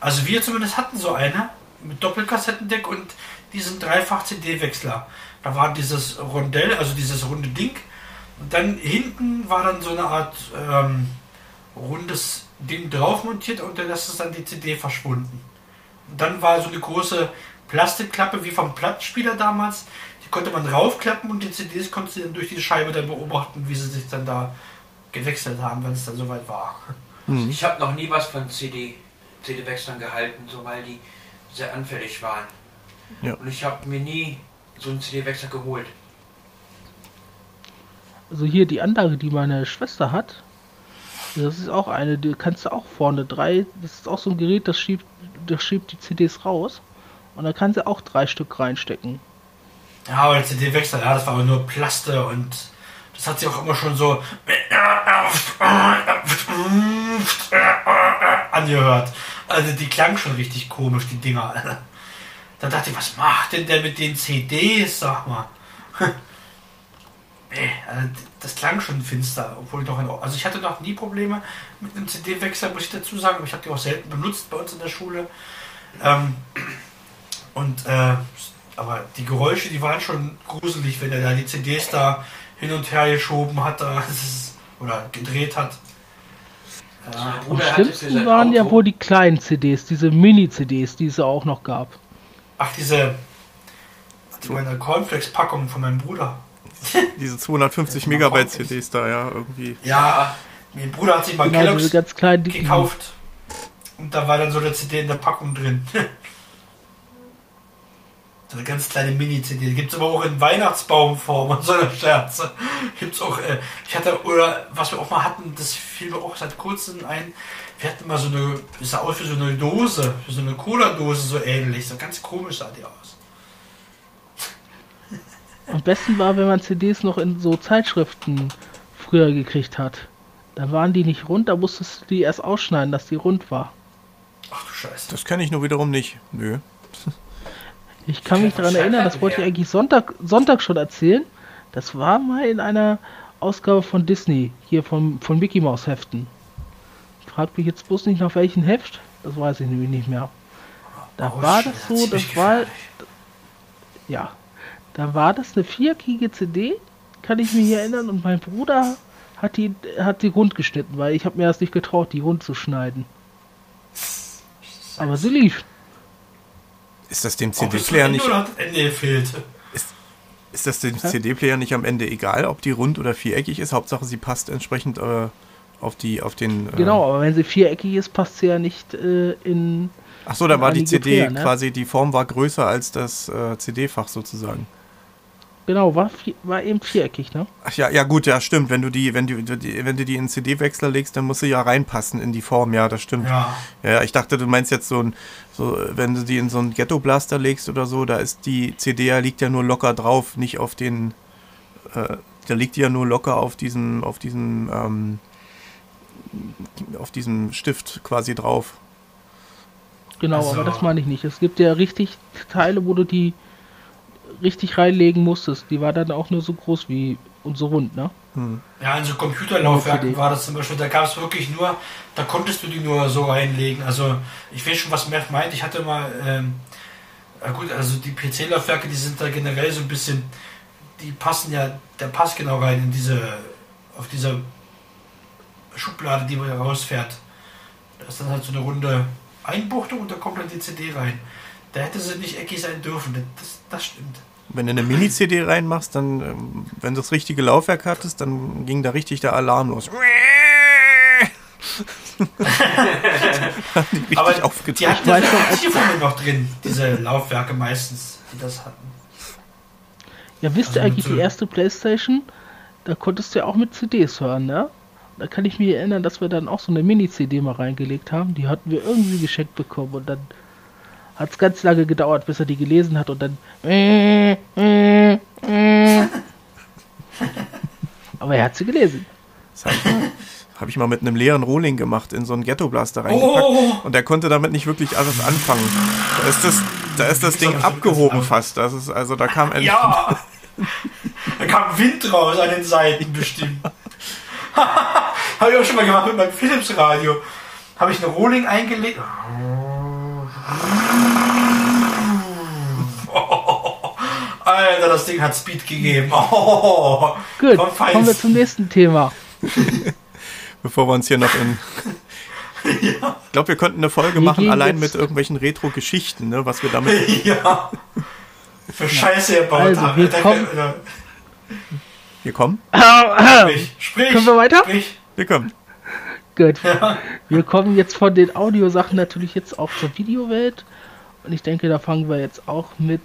Also wir zumindest hatten so eine mit Doppelkassettendeck und diesen Dreifach-CD-Wechsler. Da war dieses Rondell, also dieses runde Ding. Und dann hinten war dann so eine Art ähm, rundes Ding drauf montiert und dann ist dann die CD verschwunden. Und dann war so eine große Plastikklappe wie vom Plattenspieler damals. Die konnte man raufklappen und die CDs konntest du dann durch die Scheibe dann beobachten, wie sie sich dann da gewechselt haben, wenn es dann soweit war. Mhm. Ich habe noch nie was von CD, CD-Wechseln gehalten, so weil die sehr anfällig waren. Ja. Und ich habe mir nie so einen CD-Wechsler geholt. Also hier die Anlage, die meine Schwester hat, das ist auch eine, die kannst du auch vorne drei, das ist auch so ein Gerät, das schiebt, das schiebt die CDs raus und da kannst du auch drei Stück reinstecken. Ja, aber der CD-Wechsel, ja, das war aber nur Plaste und das hat sich auch immer schon so angehört. Also die klang schon richtig komisch, die Dinger. Da dachte ich, was macht denn der mit den CDs, sag mal? Nee, also das klang schon finster, obwohl doch in Also ich hatte noch nie Probleme mit einem CD-Wechsel, muss ich dazu sagen, aber ich habe die auch selten benutzt bei uns in der Schule. Ähm, und äh, aber die Geräusche, die waren schon gruselig, wenn er da die CDs da hin und her geschoben hat da, oder gedreht hat. Ja. Am schlimmsten waren ja wohl die kleinen CDs, diese Mini-CDs, die es auch noch gab. Ach, diese, die meine Cornflakes-Packung von meinem Bruder. Diese 250 Megabyte CDs da, ja, irgendwie. Ja, mein Bruder hat sich mal genau, Kellogg's ganz klein, gekauft. Und da war dann so eine CD in der Packung drin. so eine ganz kleine Mini-CD. Die gibt es aber auch in Weihnachtsbaumform und so eine Scherze. Gibt's auch, äh, ich hatte, oder was wir auch mal hatten, das fiel mir auch seit kurzem ein, wir hatten mal so eine, das sah aus wie so eine Dose, wie so eine Cola-Dose, so ähnlich. So ganz komisch sah die aus. Am besten war, wenn man CDs noch in so Zeitschriften früher gekriegt hat. Da waren die nicht rund, da musstest du die erst ausschneiden, dass die rund war. Ach du Scheiße. Das kenne ich nur wiederum nicht. Nö. Ich kann mich daran erinnern, das wollte ich eigentlich Sonntag, Sonntag schon erzählen. Das war mal in einer Ausgabe von Disney, hier von, von Mickey Mouse Heften. Fragt mich jetzt bloß nicht nach welchem Heft, das weiß ich nämlich nicht mehr. Da oh, war das so, das war. Ja, da war das eine viereckige CD, kann ich mich erinnern, und mein Bruder hat die, hat die rund geschnitten, weil ich habe mir das nicht getraut, die rund zu schneiden. Aber sie lief. Ist das dem CD-Player nicht... Ist, ist das dem CD-Player nicht am Ende egal, ob die rund oder viereckig ist? Hauptsache, sie passt entsprechend äh, auf, die, auf den... Äh genau, aber wenn sie viereckig ist, passt sie ja nicht äh, in... Ach so, da war die CD Player, ne? quasi, die Form war größer als das äh, CD-Fach sozusagen. Genau, war, war eben viereckig, ne? Ach ja, ja gut, ja, stimmt. Wenn du die, wenn du, wenn du die in CD-Wechsler legst, dann muss sie ja reinpassen in die Form, ja, das stimmt. Ja. ja, ich dachte, du meinst jetzt so ein, so, wenn du die in so einen Ghetto-Blaster legst oder so, da ist die CD ja liegt ja nur locker drauf, nicht auf den, äh, da liegt die ja nur locker auf diesem, auf diesem, ähm, auf diesem Stift quasi drauf. Genau, also. aber das meine ich nicht. Es gibt ja richtig Teile, wo du die richtig reinlegen musstest. Die war dann auch nur so groß wie und so rund, ne? Hm. Ja, in so Computerlaufwerken war das zum Beispiel, da gab es wirklich nur, da konntest du die nur so reinlegen. Also ich weiß schon, was Meth meint. Ich hatte mal, ähm, gut, also die PC-Laufwerke, die sind da generell so ein bisschen, die passen ja, der passt genau rein in diese, auf diese Schublade, die man rausfährt. Da ist dann halt so eine runde Einbuchtung und da kommt dann die CD rein. Da hätte sie nicht eckig sein dürfen, das, das stimmt. Wenn du eine Mini-CD reinmachst, dann, ähm, wenn du das richtige Laufwerk hattest, dann ging da richtig der Alarm los. die Aber die hatten noch drin, diese Laufwerke meistens, die das hatten. Ja, wisst ihr also eigentlich, die erste Playstation, da konntest du ja auch mit CDs hören, ne? Da kann ich mich erinnern, dass wir dann auch so eine Mini-CD mal reingelegt haben. Die hatten wir irgendwie geschenkt bekommen und dann hat es ganz lange gedauert, bis er die gelesen hat und dann. Aber er hat sie gelesen. Das habe ich mal mit einem leeren Rohling gemacht, in so einen Ghetto-Blaster reingepackt. Oh. Und er konnte damit nicht wirklich alles anfangen. Da ist das, da ist das Ding abgehoben fast. Das ist, also da kam ein. Ja! da kam Wind raus an den Seiten bestimmt. habe ich auch schon mal gemacht mit meinem Philips-Radio. Habe ich eine Rohling eingelegt. Alter, das Ding hat Speed gegeben. Oh, Gut, kommen wir zum nächsten Thema. Bevor wir uns hier noch in. ja. Ich glaube, wir könnten eine Folge wir machen, allein mit irgendwelchen Retro-Geschichten, ne, was wir damit. ja. Für Scheiße gebaut Also, haben. wir kommen- Wir kommen? Sprich, sprich. Können wir weiter? Sprich. Wir kommen. Gut. Wir kommen jetzt von den Audiosachen natürlich jetzt auch zur Videowelt. Und ich denke, da fangen wir jetzt auch mit.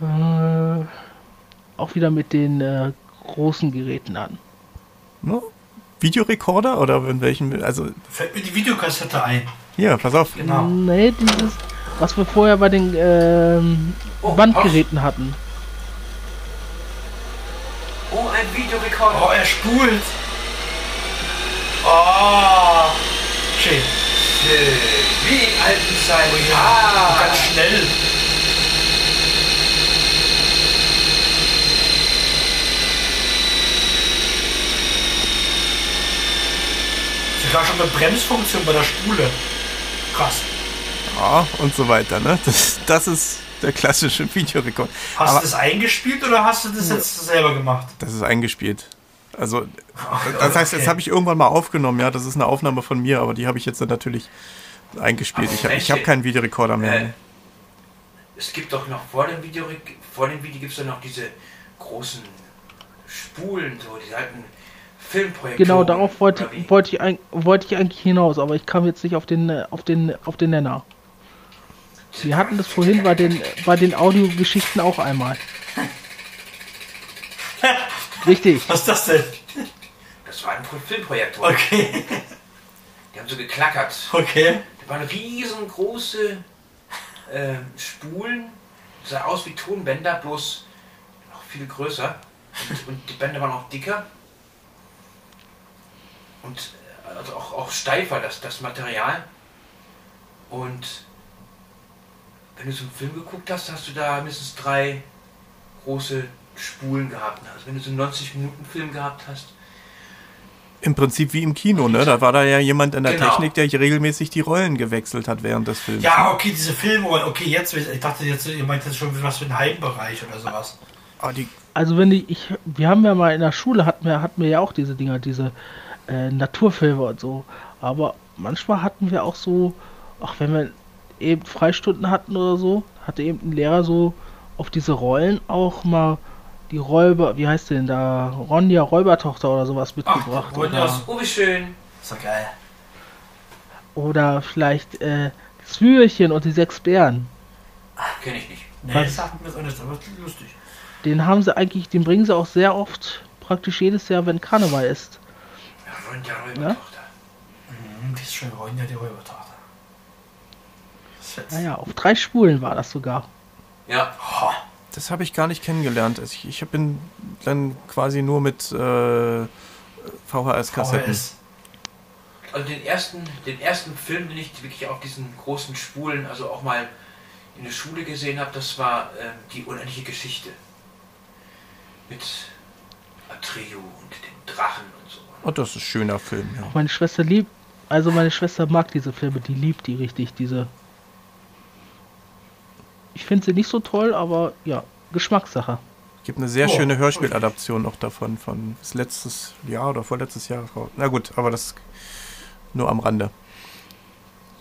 Äh, auch wieder mit den äh, großen Geräten an. Ne? Videorekorder oder in welchen? Also, Fällt mir die Videokassette ein. hier, pass auf. Genau. Nee, dieses, was wir vorher bei den ähm, Oh, Bandgeräten hatten. Oh, ein Videorekorder. Oh, er spult. Oh. Schön. Schön. Wie in alten Zeiten. Oh ja. Ah, Ganz schnell. Sogar schon eine Bremsfunktion bei der Spule. Krass. Ja, und so weiter, ne? Das, das ist der klassische Videorekord. Hast Aber du das eingespielt oder hast du das jetzt selber gemacht? das ist eingespielt. Also, das heißt, das habe ich irgendwann mal aufgenommen, ja. Das ist eine Aufnahme von mir, aber die habe ich jetzt dann natürlich eingespielt. Ich habe hab keinen Videorekorder mehr. Äh, es gibt doch noch vor dem Video, vor dem Video gibt es doch noch diese großen Spulen, so diese alten Filmprojekte. Genau, darauf wollte, wollte, ich, wollte ich eigentlich hinaus, aber ich kam jetzt nicht auf den, äh, auf den, auf den Nenner. Wir hatten das vorhin bei den, bei den Audiogeschichten auch einmal. Richtig. Was ist das denn? Das war ein Pro- Filmprojektor. Okay. Die haben so geklackert. Okay. Da waren riesengroße äh, Spulen. Sah aus wie Tonbänder, bloß noch viel größer. Und, und die Bänder waren auch dicker. Und äh, also auch, auch steifer, das, das Material. Und wenn du so einen Film geguckt hast, hast du da mindestens drei große Spulen gehabt. Also wenn du so einen 90-Minuten-Film gehabt hast, Im Prinzip wie im Kino, ne? Da war da ja jemand in der Genau. Technik, der regelmäßig die Rollen gewechselt hat während des Films. Ja, okay, diese Filme. Okay, jetzt. Ich dachte jetzt, ihr meint jetzt schon was für den Heimbereich oder sowas. Die, Also wenn ich, ich, wir haben ja mal in der Schule hatten wir, hatten wir ja auch diese Dinger, diese äh, Naturfilme und so. Aber manchmal hatten wir auch so, ach wenn wir eben Freistunden hatten oder so, hatte eben ein Lehrer so auf diese Rollen auch mal die Räuber, wie heißt denn da, Ronja Räubertochter oder sowas mitgebracht. Ronja oder, ist- oh wie schön. Ist doch geil. oder vielleicht äh, Zwürchen und die sechs Bären. Kenne ich nicht. Nee, Was? das sagt mir jetzt auch nicht, aber das ist lustig. Den haben sie eigentlich, den bringen sie auch sehr oft, praktisch jedes Jahr, wenn Karneval ist. Ja, Ronja Räubertochter. Mhm, die ist schön Ronja, die Räubertochter. Das Naja, auf drei Spulen war das sogar. Ja, Oh, das habe ich gar nicht kennengelernt. Also Ich, ich bin dann quasi nur mit äh, VHS-Kassetten. VHS. also den ersten, den ersten Film, den ich wirklich auf diesen großen Spulen, also auch mal in der Schule gesehen habe, das war ähm, die unendliche Geschichte. Mit Atreo und den Drachen und. Oh, das ist ein schöner Film, ja. Meine Schwester liebt, also meine Schwester mag diese Filme, die liebt die richtig, diese. Ich finde sie nicht so toll, aber ja, Geschmackssache. Gibt eine sehr Oh, schöne Hörspieladaption noch davon, von ist letztes Jahr oder vorletztes Jahr. raus. Na gut, aber das nur am Rande.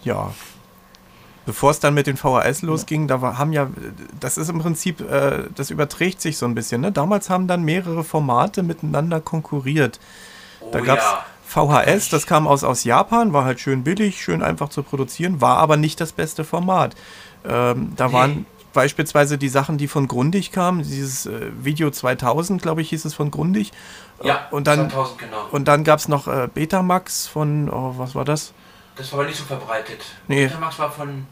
Ja. Bevor es dann mit den VHS losging, da war, haben ja, das ist im Prinzip, äh, das überträgt sich so ein bisschen. Ne? Damals haben dann mehrere Formate miteinander konkurriert. Oh Da gab es ja. VHS, das kam aus, aus Japan, war halt schön billig, schön einfach zu produzieren, war aber nicht das beste Format. Ähm, da Nee. waren beispielsweise die Sachen, die von Grundig kamen, dieses äh, Video 2000, glaube ich, hieß es von Grundig. Ja, und dann, 2000 genau. und dann gab es noch äh, Betamax von, oh, was war das? Das war aber nicht so verbreitet. Nee. Betamax war von.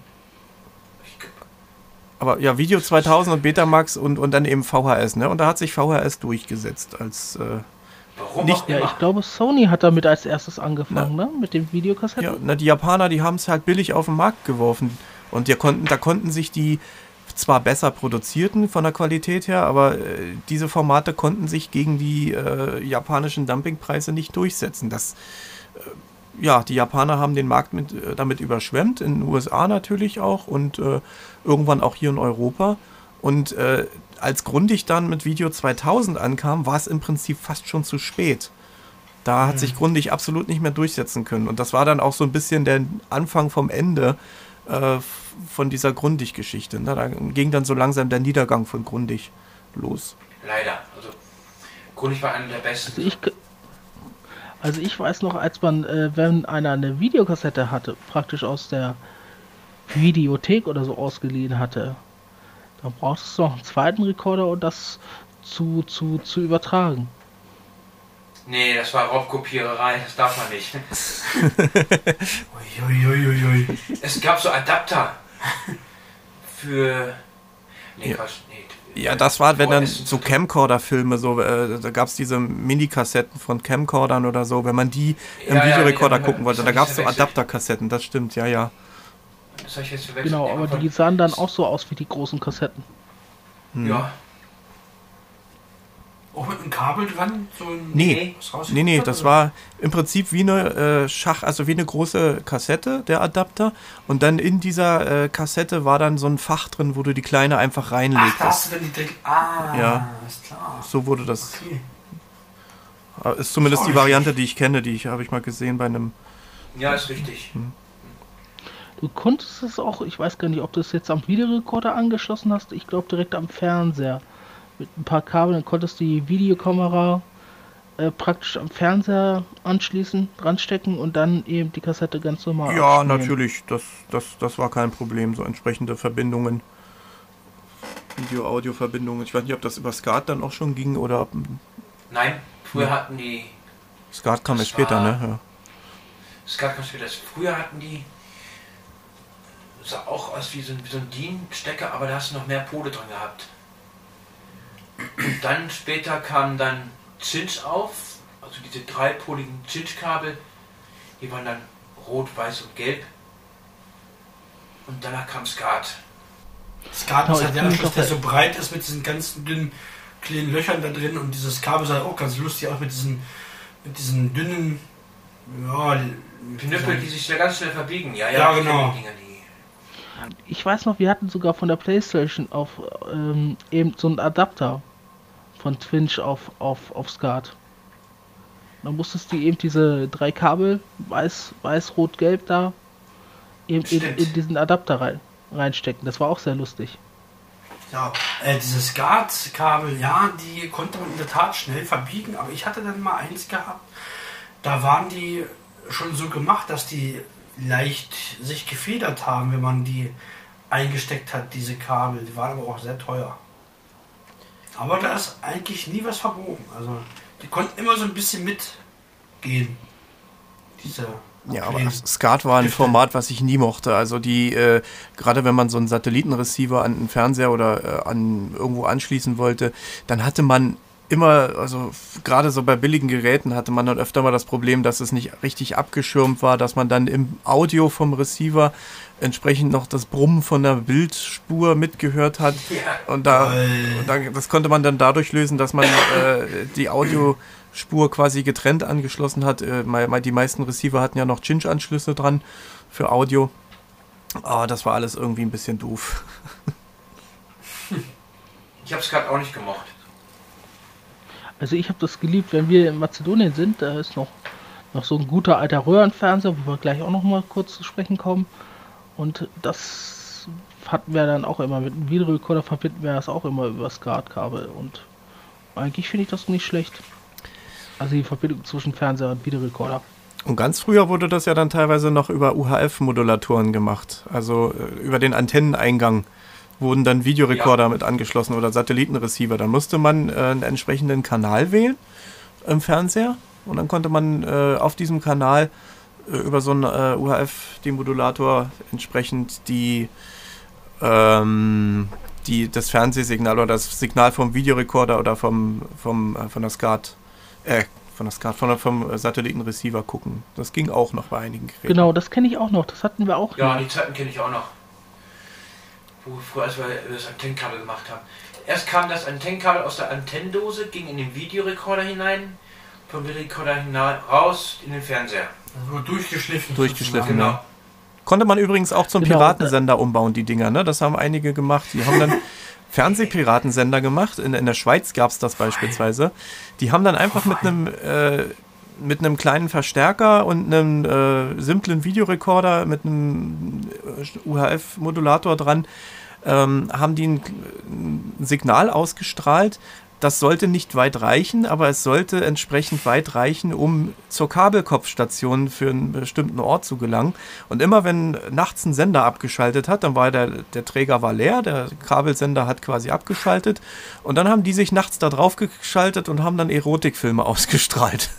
Aber ja, Video 2000 und Betamax und, und dann eben VHS, ne? Und da hat sich VHS durchgesetzt als, äh, warum Nicht- immer. ich glaube, Sony hat damit als erstes angefangen, ne? Mit den Videokassetten. Ja, na, die Japaner, die haben es halt billig auf den Markt geworfen. Und die konnten, da konnten sich die zwar besser produzierten von der Qualität her, aber äh, diese Formate konnten sich gegen die äh, japanischen Dumpingpreise nicht durchsetzen. Das, äh, ja, die Japaner haben den Markt mit, äh, damit überschwemmt, in den USA natürlich auch und äh, irgendwann auch hier in Europa. Und äh, als Grundig dann mit Video 2000 ankam, war es im Prinzip fast schon zu spät. Da hat sich Grundig absolut nicht mehr durchsetzen können. Und das war dann auch so ein bisschen der Anfang vom Ende äh, von dieser Grundig-Geschichte. Ne? Da ging dann so langsam der Niedergang von Grundig los. Leider. Also Grundig war einer der besten. Also ich, also ich weiß noch, als man, äh, wenn einer eine Videokassette hatte, praktisch aus der Videothek oder so ausgeliehen hatte, dann brauchst du noch einen zweiten Rekorder, um das zu, zu, zu übertragen. Nee, das war Raubkopiererei, das darf man nicht. Uiuiuiui. Es gab so Adapter für. Nee, Ja. Quatsch, nee. Ja, das war, wenn dann so Camcorder-Filme, so, äh, da gab es diese Mini-Kassetten von Camcordern oder so, wenn man die im Ja, ja, Videorekorder die- gucken wollte, da gab es so. Adapterkassetten, das stimmt, ja, ja. Das habe ich jetzt verwechselt. Genau, aber die sahen dann auch so aus wie die großen Kassetten. Hm. Ja, Auch mit einem Kabel dran? So ein Nee. Nee, nee, das oder? war im Prinzip wie eine äh, Schach, also wie eine große Kassette, der Adapter. Und dann in dieser äh, Kassette war dann so ein Fach drin, wo du die kleine einfach Ach, da hast du dann die Dreck. Ah, Ja. ist klar. So wurde das. Okay. äh, Ist zumindest Oh, die Variante, die ich kenne, die ich habe ich mal gesehen bei einem. ja, ist richtig. Du konntest es auch, ich weiß gar nicht, ob du es jetzt am Videorekorder angeschlossen hast, ich glaube direkt am Fernseher. Mit ein paar Kabeln konntest du die Videokamera äh, praktisch am Fernseher anschließen, dranstecken und dann eben die Kassette ganz normal Ja, abspielen. natürlich, das, das, das war kein Problem, so entsprechende Verbindungen. Video-Audio-Verbindungen. Ich weiß nicht, ob das über SCART dann auch schon ging oder ob. Nein, früher Ja. hatten die. SCART kam erst später, war- ne? Ja. Es gab ganz das. Früher hatten die. Sah auch aus wie so, ein- wie so ein DIN-Stecker, aber da hast du noch mehr Pole dran gehabt. Und dann später kam dann Cinch auf, also diese dreipoligen Cinch-Kabel. Die waren dann rot, weiß und gelb. Und danach kam Skat. Skat Genau, ist halt der Anschluss, der so breit ist mit diesen ganzen dünnen kleinen Löchern da drin und dieses Kabel sah auch ganz lustig aus mit diesen, mit diesen dünnen, ja, Knüppel, die sich da ganz schnell verbiegen. Ja, ja, Ja, genau. Die Dinger, die Ich weiß noch, wir hatten sogar von der Playstation auf ähm, eben so einen Adapter von Twinch auf, auf, auf SCART. Dann musstest du eben diese drei Kabel, weiß, weiß, rot, gelb da, eben in, in diesen Adapter rein, reinstecken. Das war auch sehr lustig. Ja, äh, diese Skat-Kabel, ja, die konnte man in der Tat schnell verbiegen, aber ich hatte dann mal eins gehabt, da waren die schon so gemacht, dass die leicht sich gefedert haben, wenn man die eingesteckt hat, diese Kabel. Die waren aber auch sehr teuer. Aber da ist eigentlich nie was verbogen. Also, die konnten immer so ein bisschen mitgehen. Diese Ja, aber SCART war ein. Format, was ich nie mochte. Also die, äh, gerade wenn man so einen Satellitenreceiver an einen Fernseher oder äh, an irgendwo anschließen wollte, dann hatte man immer, also gerade so bei billigen Geräten hatte man dann öfter mal das Problem, dass es nicht richtig abgeschirmt war, dass man dann im Audio vom Receiver entsprechend noch das Brummen von der Bildspur mitgehört hat. Ja. Und da, und da, das konnte man dann dadurch lösen, dass man äh, die Audiospur quasi getrennt angeschlossen hat. Äh, die meisten Receiver hatten ja noch Cinch-Anschlüsse dran für Audio. Aber das war alles irgendwie ein bisschen doof. Ich habe Skat auch nicht gemocht. Also ich habe das geliebt, wenn wir in Mazedonien sind, da ist noch, noch so ein guter alter Röhrenfernseher, wo wir gleich auch noch mal kurz zu sprechen kommen. Und das hatten wir dann auch immer mit dem Videorekorder verbinden wir das auch immer über SCART-Kabel und eigentlich finde ich das nicht schlecht. Also die Verbindung zwischen Fernseher und Videorekorder. Und ganz früher wurde das ja dann teilweise noch über UHF-Modulatoren gemacht. Also äh, über den Antenneneingang wurden dann Videorekorder mit angeschlossen oder Satellitenreceiver. Da musste man äh, einen entsprechenden Kanal wählen im Fernseher und dann konnte man äh, auf diesem Kanal äh, über so einen äh, UHF-Demodulator entsprechend die, ähm, die, das Fernsehsignal oder das Signal vom Videorekorder oder vom, vom, äh, von der SCART, äh, von der SCART, von der, vom Satellitenreceiver gucken. Das ging auch noch bei einigen Geräten. Genau, das kenne ich auch noch. Das hatten wir auch. Ja, mal. die Zeiten kenne ich auch noch. Wo früher, als wir das Antennenkabel gemacht haben. Erst kam das Antennenkabel aus der Antennendose, ging in den Videorekorder hinein, vom Videorekorder hinein, raus in den Fernseher. so durchgeschliffen. Durchgeschliffen, sozusagen. ja. Konnte man übrigens auch zum Genau. Piratensender umbauen, die Dinger, ne? Das haben einige gemacht. Die haben dann Fernsehpiratensender gemacht. In, in der Schweiz gab es das beispielsweise. Die haben dann einfach mit einem äh, mit einem kleinen Verstärker und einem äh, simplen Videorekorder mit einem äh, UHF-Modulator dran, ähm, haben die ein, ein Signal ausgestrahlt, das sollte nicht weit reichen, aber es sollte entsprechend weit reichen, um zur Kabelkopfstation für einen bestimmten Ort zu gelangen. Und immer wenn nachts ein Sender abgeschaltet hat, dann war der, der Träger war leer, der Kabelsender hat quasi abgeschaltet und dann haben die sich nachts da drauf geschaltet und haben dann Erotikfilme ausgestrahlt.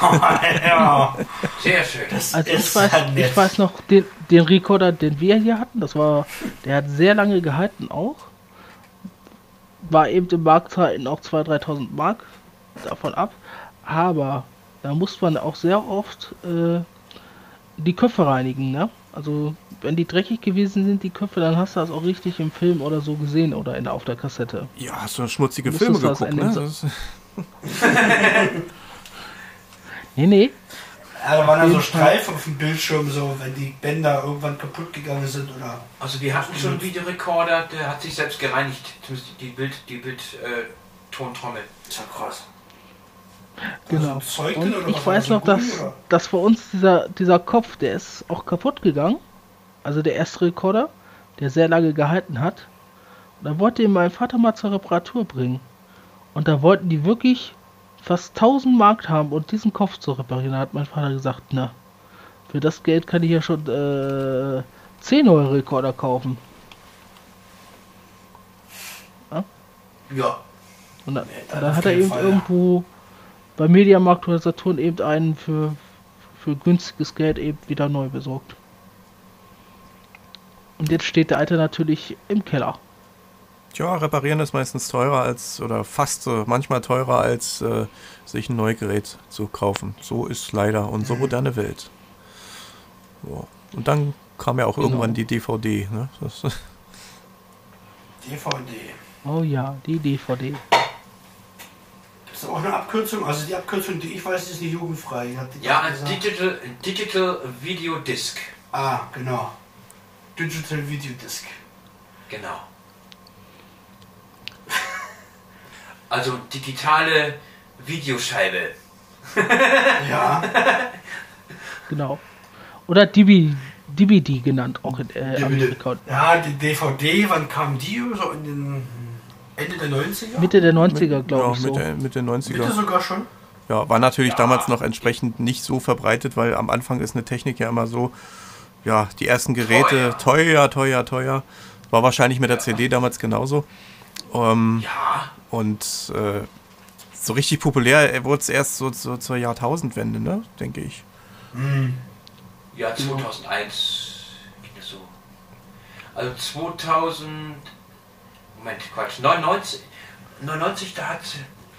Ja, sehr schön. Das also ich weiß, ich weiß noch, den, den Recorder, den wir hier hatten, das war, der hat sehr lange gehalten auch war eben im Marktzeiten auch 2.000, 3.000 Mark davon ab. Aber da muss man auch sehr oft äh, die Köpfe reinigen, ne? Also wenn die dreckig gewesen sind, die Köpfe, dann hast du das auch richtig im Film oder so gesehen oder in, auf der Kassette. Ja, hast du schmutzige Filme geguckt, ne? nee, nee. Ja, da waren ja so Streifen auf dem Bildschirm, so wenn die Bänder irgendwann kaputt gegangen sind oder. Also wir hatten schon einen Videorekorder, der hat sich selbst gereinigt, zumindest die Bild, die Bild äh, Tontrommel. Ist ja krass. Genau. Also und ich weiß noch, dass, dass bei uns dieser, dieser Kopf, der ist auch kaputt gegangen. Also der erste Rekorder, der sehr lange gehalten hat. Und da wollte ihn mein Vater mal zur Reparatur bringen. Und da wollten die wirklich fast 1000 Mark haben und diesen Kopf zu reparieren. Hat mein Vater gesagt, na, für das Geld kann ich ja schon äh, 10 neue Rekorder kaufen. Ja. ja. Und dann, nee, dann hat er eben Fall, irgendwo ja. bei Mediamarkt oder Saturn eben einen für, für günstiges Geld eben wieder neu besorgt. Und jetzt steht der alte natürlich im Keller. Ja, reparieren ist meistens teurer als, oder fast so, manchmal teurer als äh, sich ein Neugerät zu kaufen. So ist leider unsere mhm. moderne Welt. So. Und dann kam ja auch genau. irgendwann die DVD. Ne? DVD. Oh ja, die DVD. Das ist auch eine Abkürzung. Also die Abkürzung, die ich weiß, ist nicht jugendfrei. Ja, ein Digital, Digital Video Disc. Ah, genau. Digital Video Disc. Genau. Also digitale Videoscheibe. ja. Genau. Oder DVD, DVD genannt, auch in äh, Amerika. Ja, die DVD, wann kam die? So in den Ende der 90er? Mitte der 90er, glaube ja, ich. So. Mitte, Mitte 90er. Mitte sogar schon? Ja, war natürlich ja. damals noch entsprechend nicht so verbreitet, weil am Anfang ist eine Technik ja immer so, ja, die ersten Geräte teuer, teuer, teuer. teuer. War wahrscheinlich mit der CD damals genauso. Ähm, ja. Und äh, so richtig populär wurde es erst so, so, zur Jahrtausendwende, ne? denke ich. Mhm. Ja, 2001 ging es so. Also 2000, Moment, Quatsch, 99, 99 da hat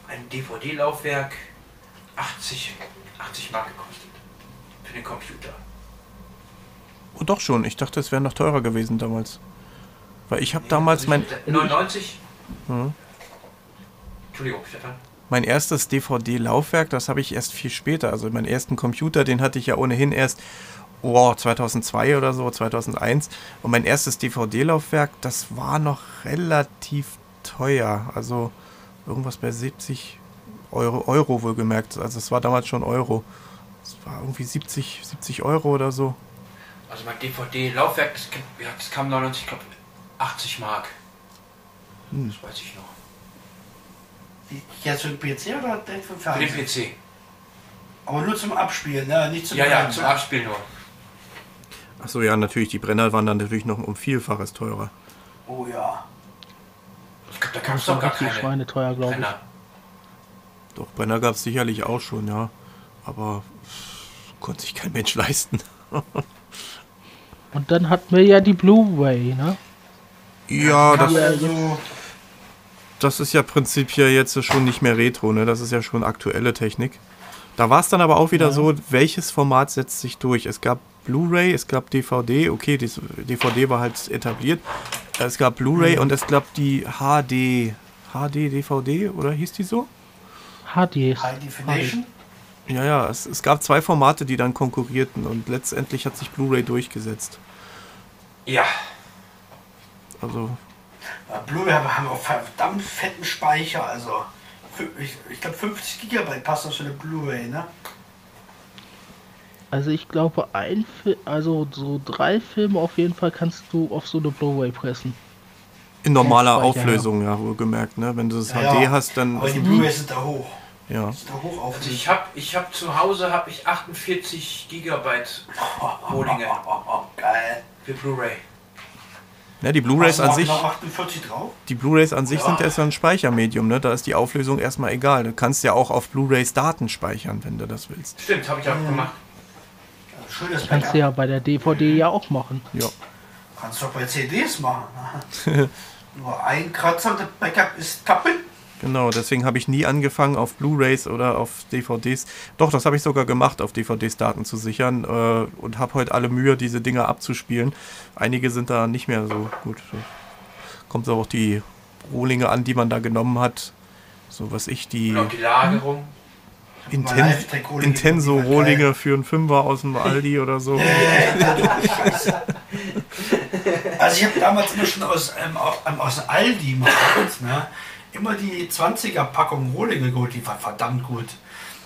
ein DVD-Laufwerk 80, 80 Mark gekostet. Für den Computer. Oh, doch schon. Ich dachte, es wäre noch teurer gewesen damals. Weil ich habe nee, damals mein. 99? Hm. Entschuldigung, Stefan. Mein erstes DVD-Laufwerk, das habe ich erst viel später. Also meinen ersten Computer, den hatte ich ja ohnehin erst oh, 2002 oder so, 2001. Und mein erstes DVD-Laufwerk, das war noch relativ teuer. Also irgendwas bei 70 Euro, Euro wohlgemerkt. Also es war damals schon Euro. Es war irgendwie 70, 70 Euro oder so. Also mein DVD-Laufwerk, das, das, kam 99, ich glaube 80 Mark. Hm. Das weiß ich noch. Jetzt für den PC oder direkt für den Fernseher? Für den PC. Aber nur zum Abspielen, ne? Nicht zum Ja, Brennen, ja, zum ne? Abspielen nur. Achso, ja, natürlich. Die Brenner waren dann natürlich noch um Vielfaches teurer. Oh ja. Ich glaube, da gab es doch gar keine Schweine teuer, glaube ich. Doch, Brenner gab es sicherlich auch schon, ja. Aber konnte sich kein Mensch leisten. Und dann hatten wir ja die Blu-ray, ne? Ja, das, das ist ja prinzipiell jetzt schon nicht mehr Retro, ne? Das ist ja schon aktuelle Technik. Da war es dann aber auch wieder ja. so, welches Format setzt sich durch? Es gab Blu-ray, es gab DVD, okay, die DVD war halt etabliert. Es gab Blu-ray mhm. und es gab die HD, HD DVD oder hieß die so? HD. High Definition? Ja, ja, es, es gab zwei Formate, die dann konkurrierten und letztendlich hat sich Blu-ray durchgesetzt. Ja. Also. Blu-ray haben auch verdammt fetten Speicher, also ich, ich glaube 50 Gigabyte passt auf so eine Blu-ray, ne? Also ich glaube, ein Fi also so drei Filme auf jeden Fall kannst du auf so eine Blu-ray pressen. In normaler Auflösung, ja, wohlgemerkt, ne? Wenn du das Ja, HD ja. hast, dann Aber die Blu-rays sind da hoch. ja. Da hoch auf Also ich habe ich hab zu Hause habe ich 48 Gigabyte Rohlinge Oh, geil. für Blu-ray. Ja, die Blu-rays an sich, Noch 48 drauf? die Blu-rays an sich Ja. sind erst so ein Speichermedium, ne? Da ist die Auflösung erstmal egal. Du kannst ja auch auf Blu-rays Daten speichern, wenn du das willst. Stimmt, habe ich auch gemacht. Schönes Kannst Backup. du ja bei der DVD ja auch machen. Ja. Kannst du auch bei CDs machen. Nur ein Kratzer das Backup ist kaputt. Genau, deswegen habe ich nie angefangen, auf Blu-rays oder auf DVDs. Doch, das habe ich sogar gemacht, auf DVDs Daten zu sichern äh, und habe heute alle Mühe, diese Dinger abzuspielen. Einige sind da nicht mehr so gut. Kommt aber auch die Rohlinge an, die man da genommen hat. So was ich, die auch die Lagerung. Inten Live-Tech-Rohlinge, die waren Intenso-Rohlinge für einen Fünfer aus dem Aldi oder so. Also ich habe damals immer schon aus, ähm, au- ähm, aus Aldi mal ne, immer die 20er Packung Rohlinge geholt, die war verdammt gut.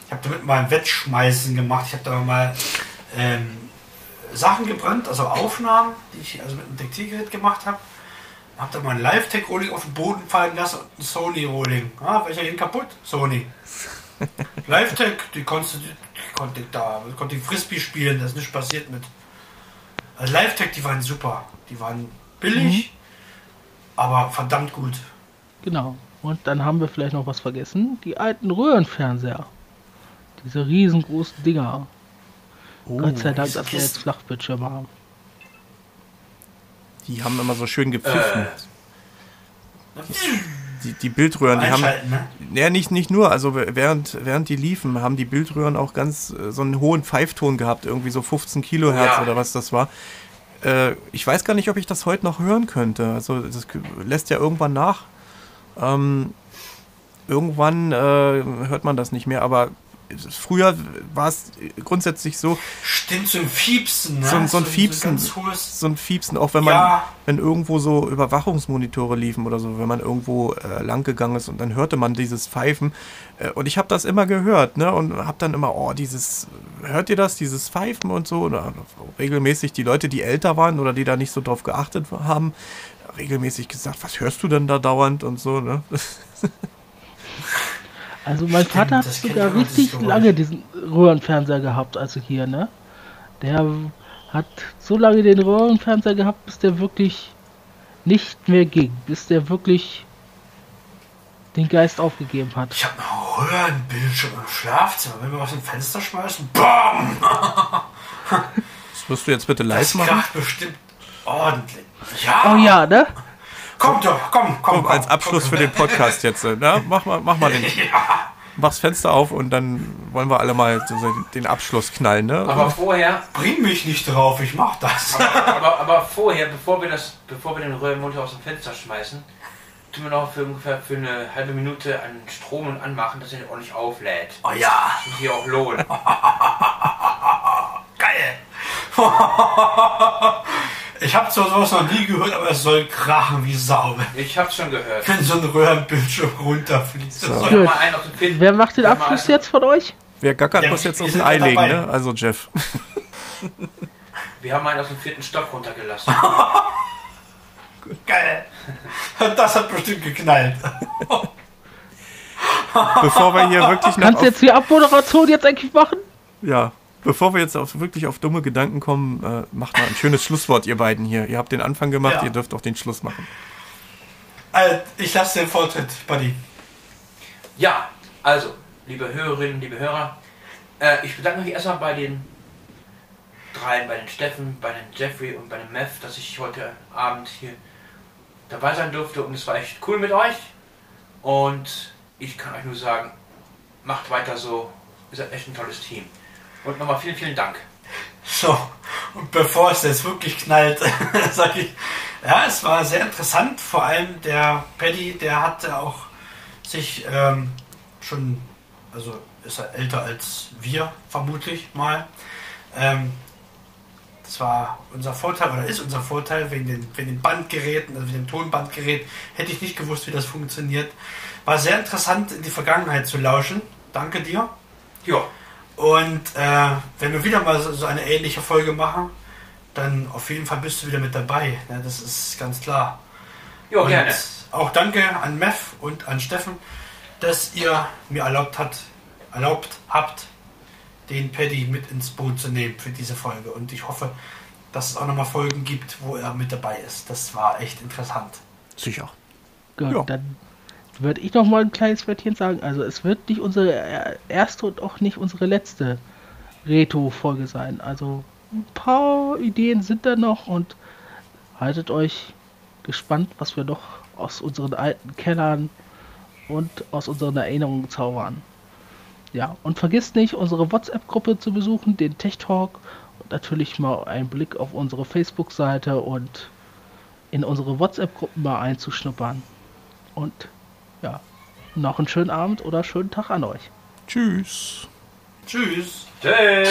Ich habe damit mal ein Wettschmeißen gemacht, ich habe da mal ähm, Sachen gebrannt, also Aufnahmen, die ich also mit einem Diktiergerät gemacht habe. Hab da mal ein Live-Tech-Rohling auf den Boden fallen lassen und ein Sony-Rohling. Ah, welcher ging kaputt? Sony. Live-Tech, die konnte, die konnte ich da, konnte ich Frisbee spielen, das ist nicht passiert mit. Also Live-Tech, die waren super. Die waren billig, aber verdammt gut. Genau. Und dann haben wir vielleicht noch was vergessen. Die alten Röhrenfernseher. Diese riesengroßen Dinger. Gott sei Dank, dass wir jetzt. Flachbildschirme haben. Die haben immer so schön gepfiffen. Äh, Die, die Bildröhren, die haben. Ne? Ja, nicht, nicht nur. Also während, während die liefen, haben die Bildröhren auch ganz äh, so einen hohen Pfeifton gehabt, irgendwie so 15 Kilohertz Ja. oder was das war. Äh, ich weiß gar nicht, ob ich das heute noch hören könnte. Also das lässt ja irgendwann nach. Ähm, irgendwann äh, hört man das nicht mehr, aber früher war es grundsätzlich so, Stimmt, so ein Fiepsen, ne? so, ein- so ein So Fiepsen, hohes. so ein Fiepsen, auch wenn man, Ja. wenn irgendwo so Überwachungsmonitore liefen oder so, wenn man irgendwo äh, lang gegangen ist und dann hörte man dieses Pfeifen. Äh, und ich habe das immer gehört, ne? Und habe dann immer, oh, dieses, hört ihr das, dieses Pfeifen und so? Oder regelmäßig die Leute, die älter waren oder die da nicht so drauf geachtet haben, regelmäßig gesagt, was hörst du denn da dauernd und so, ne? Also mein Stimmt, Vater hat das sogar richtig lange diesen Röhrenfernseher gehabt, also hier, ne? Der hat so lange den Röhrenfernseher gehabt, bis der wirklich nicht mehr ging. Bis der wirklich den Geist aufgegeben hat. Ich habe einen Röhrenbildschirm im Schlafzimmer. Wenn wir aus dem Fenster schmeißen, BAM! Das wirst du jetzt bitte live Das machen. kracht bestimmt ordentlich. Ja, Oh ja, ne? komm doch, komm, komm. Komm, als Abschluss komm. für den Podcast jetzt. Na, mach mal, mach mal den, Ja, mach's Fenster auf und dann wollen wir alle mal so den Abschluss knallen, ne? aber vorher, bring mich nicht drauf, ich mach das. aber, aber vorher, bevor wir das, bevor wir den Röhrenmonitor aus dem Fenster schmeißen, tun wir noch für ungefähr für eine halbe Minute an Strom und anmachen, dass er ordentlich auflädt. Oh ja, Das muss sich auch lohnen. geil. Ich habe zwar sowas noch nie gehört, aber es soll krachen wie Sau, Ich hab's schon gehört. wenn so ein Röhrenbildschirm runterfliegt. Das So. soll- Gut. Mal einen auf den Film. Wer macht den Abschluss jetzt von euch? Wer gackert, Ja, muss jetzt sind ein Ei legen, dabei. ne? Also Jeff. Wir haben einen aus dem vierten Stock runtergelassen. Geil. Das hat bestimmt geknallt. Bevor wir hier wirklich noch Kannst du jetzt die Abmoderation jetzt eigentlich machen? ja, bevor wir jetzt auf, wirklich auf dumme Gedanken kommen, äh, macht mal ein schönes Schlusswort, ihr beiden hier. Ihr habt den Anfang gemacht, Ja. ihr dürft auch den Schluss machen. Also, ich lasse den Vortritt, Buddy. Ja, also, liebe Hörerinnen, liebe Hörer, äh, ich bedanke mich erstmal bei den dreien, bei den Steffen, bei den Jeffrey und bei dem Mev, dass ich heute Abend hier dabei sein durfte und es war echt cool mit euch. Und ich kann euch nur sagen, macht weiter so, ihr seid echt ein tolles Team. Und nochmal vielen, vielen Dank. So, und bevor es jetzt wirklich knallt, sage ich, ja, es war sehr interessant. Vor allem der Paddy, der hatte auch sich ähm, schon, also ist er älter als wir vermutlich mal. Ähm, das war unser Vorteil oder ist unser Vorteil wegen den, wegen den Bandgeräten, also wegen dem Tonbandgerät. Hätte ich nicht gewusst, wie das funktioniert. War sehr interessant, in die Vergangenheit zu lauschen. Danke dir. Ja, Und äh, wenn wir wieder mal so, so, eine ähnliche Folge machen, dann auf jeden Fall bist du wieder mit dabei. Ja, das ist ganz klar. Ja, gerne. Auch danke an Mev und an Steffen, dass ihr mir erlaubt, hat, erlaubt habt, den Paddy mit ins Boot zu nehmen für diese Folge. Und ich hoffe, dass es auch nochmal Folgen gibt, wo er mit dabei ist. Das war echt interessant. Sicher. Gut, ja. dann würde ich noch mal ein kleines Wörtchen sagen. Also es wird nicht unsere erste und auch nicht unsere letzte Reto-Folge sein. Also ein paar Ideen sind da noch und haltet euch gespannt, was wir noch aus unseren alten Kellern und aus unseren Erinnerungen zaubern. Ja, und vergisst nicht, unsere WhatsApp-Gruppe zu besuchen, den Tech Talk und natürlich mal einen Blick auf unsere Facebook-Seite und in unsere WhatsApp-Gruppen mal einzuschnuppern. Und ja, noch einen schönen Abend oder schönen Tag an euch. Tschüss. Tschüss. Tschüss.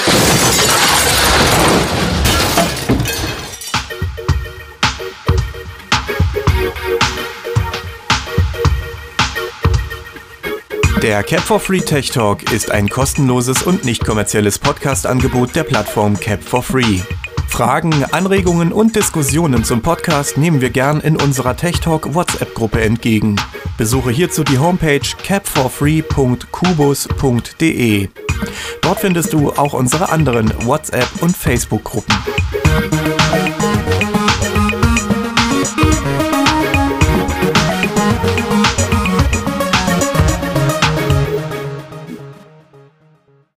Der Cap for Free Tech Talk ist ein kostenloses und nicht kommerzielles Podcast-Angebot der Plattform Cap for Free. Fragen, Anregungen und Diskussionen zum Podcast nehmen wir gern in unserer Tech Talk WhatsApp-Gruppe entgegen. Besuche hierzu die Homepage capforfree.kubus.de. Dort findest du auch unsere anderen WhatsApp- und Facebook-Gruppen.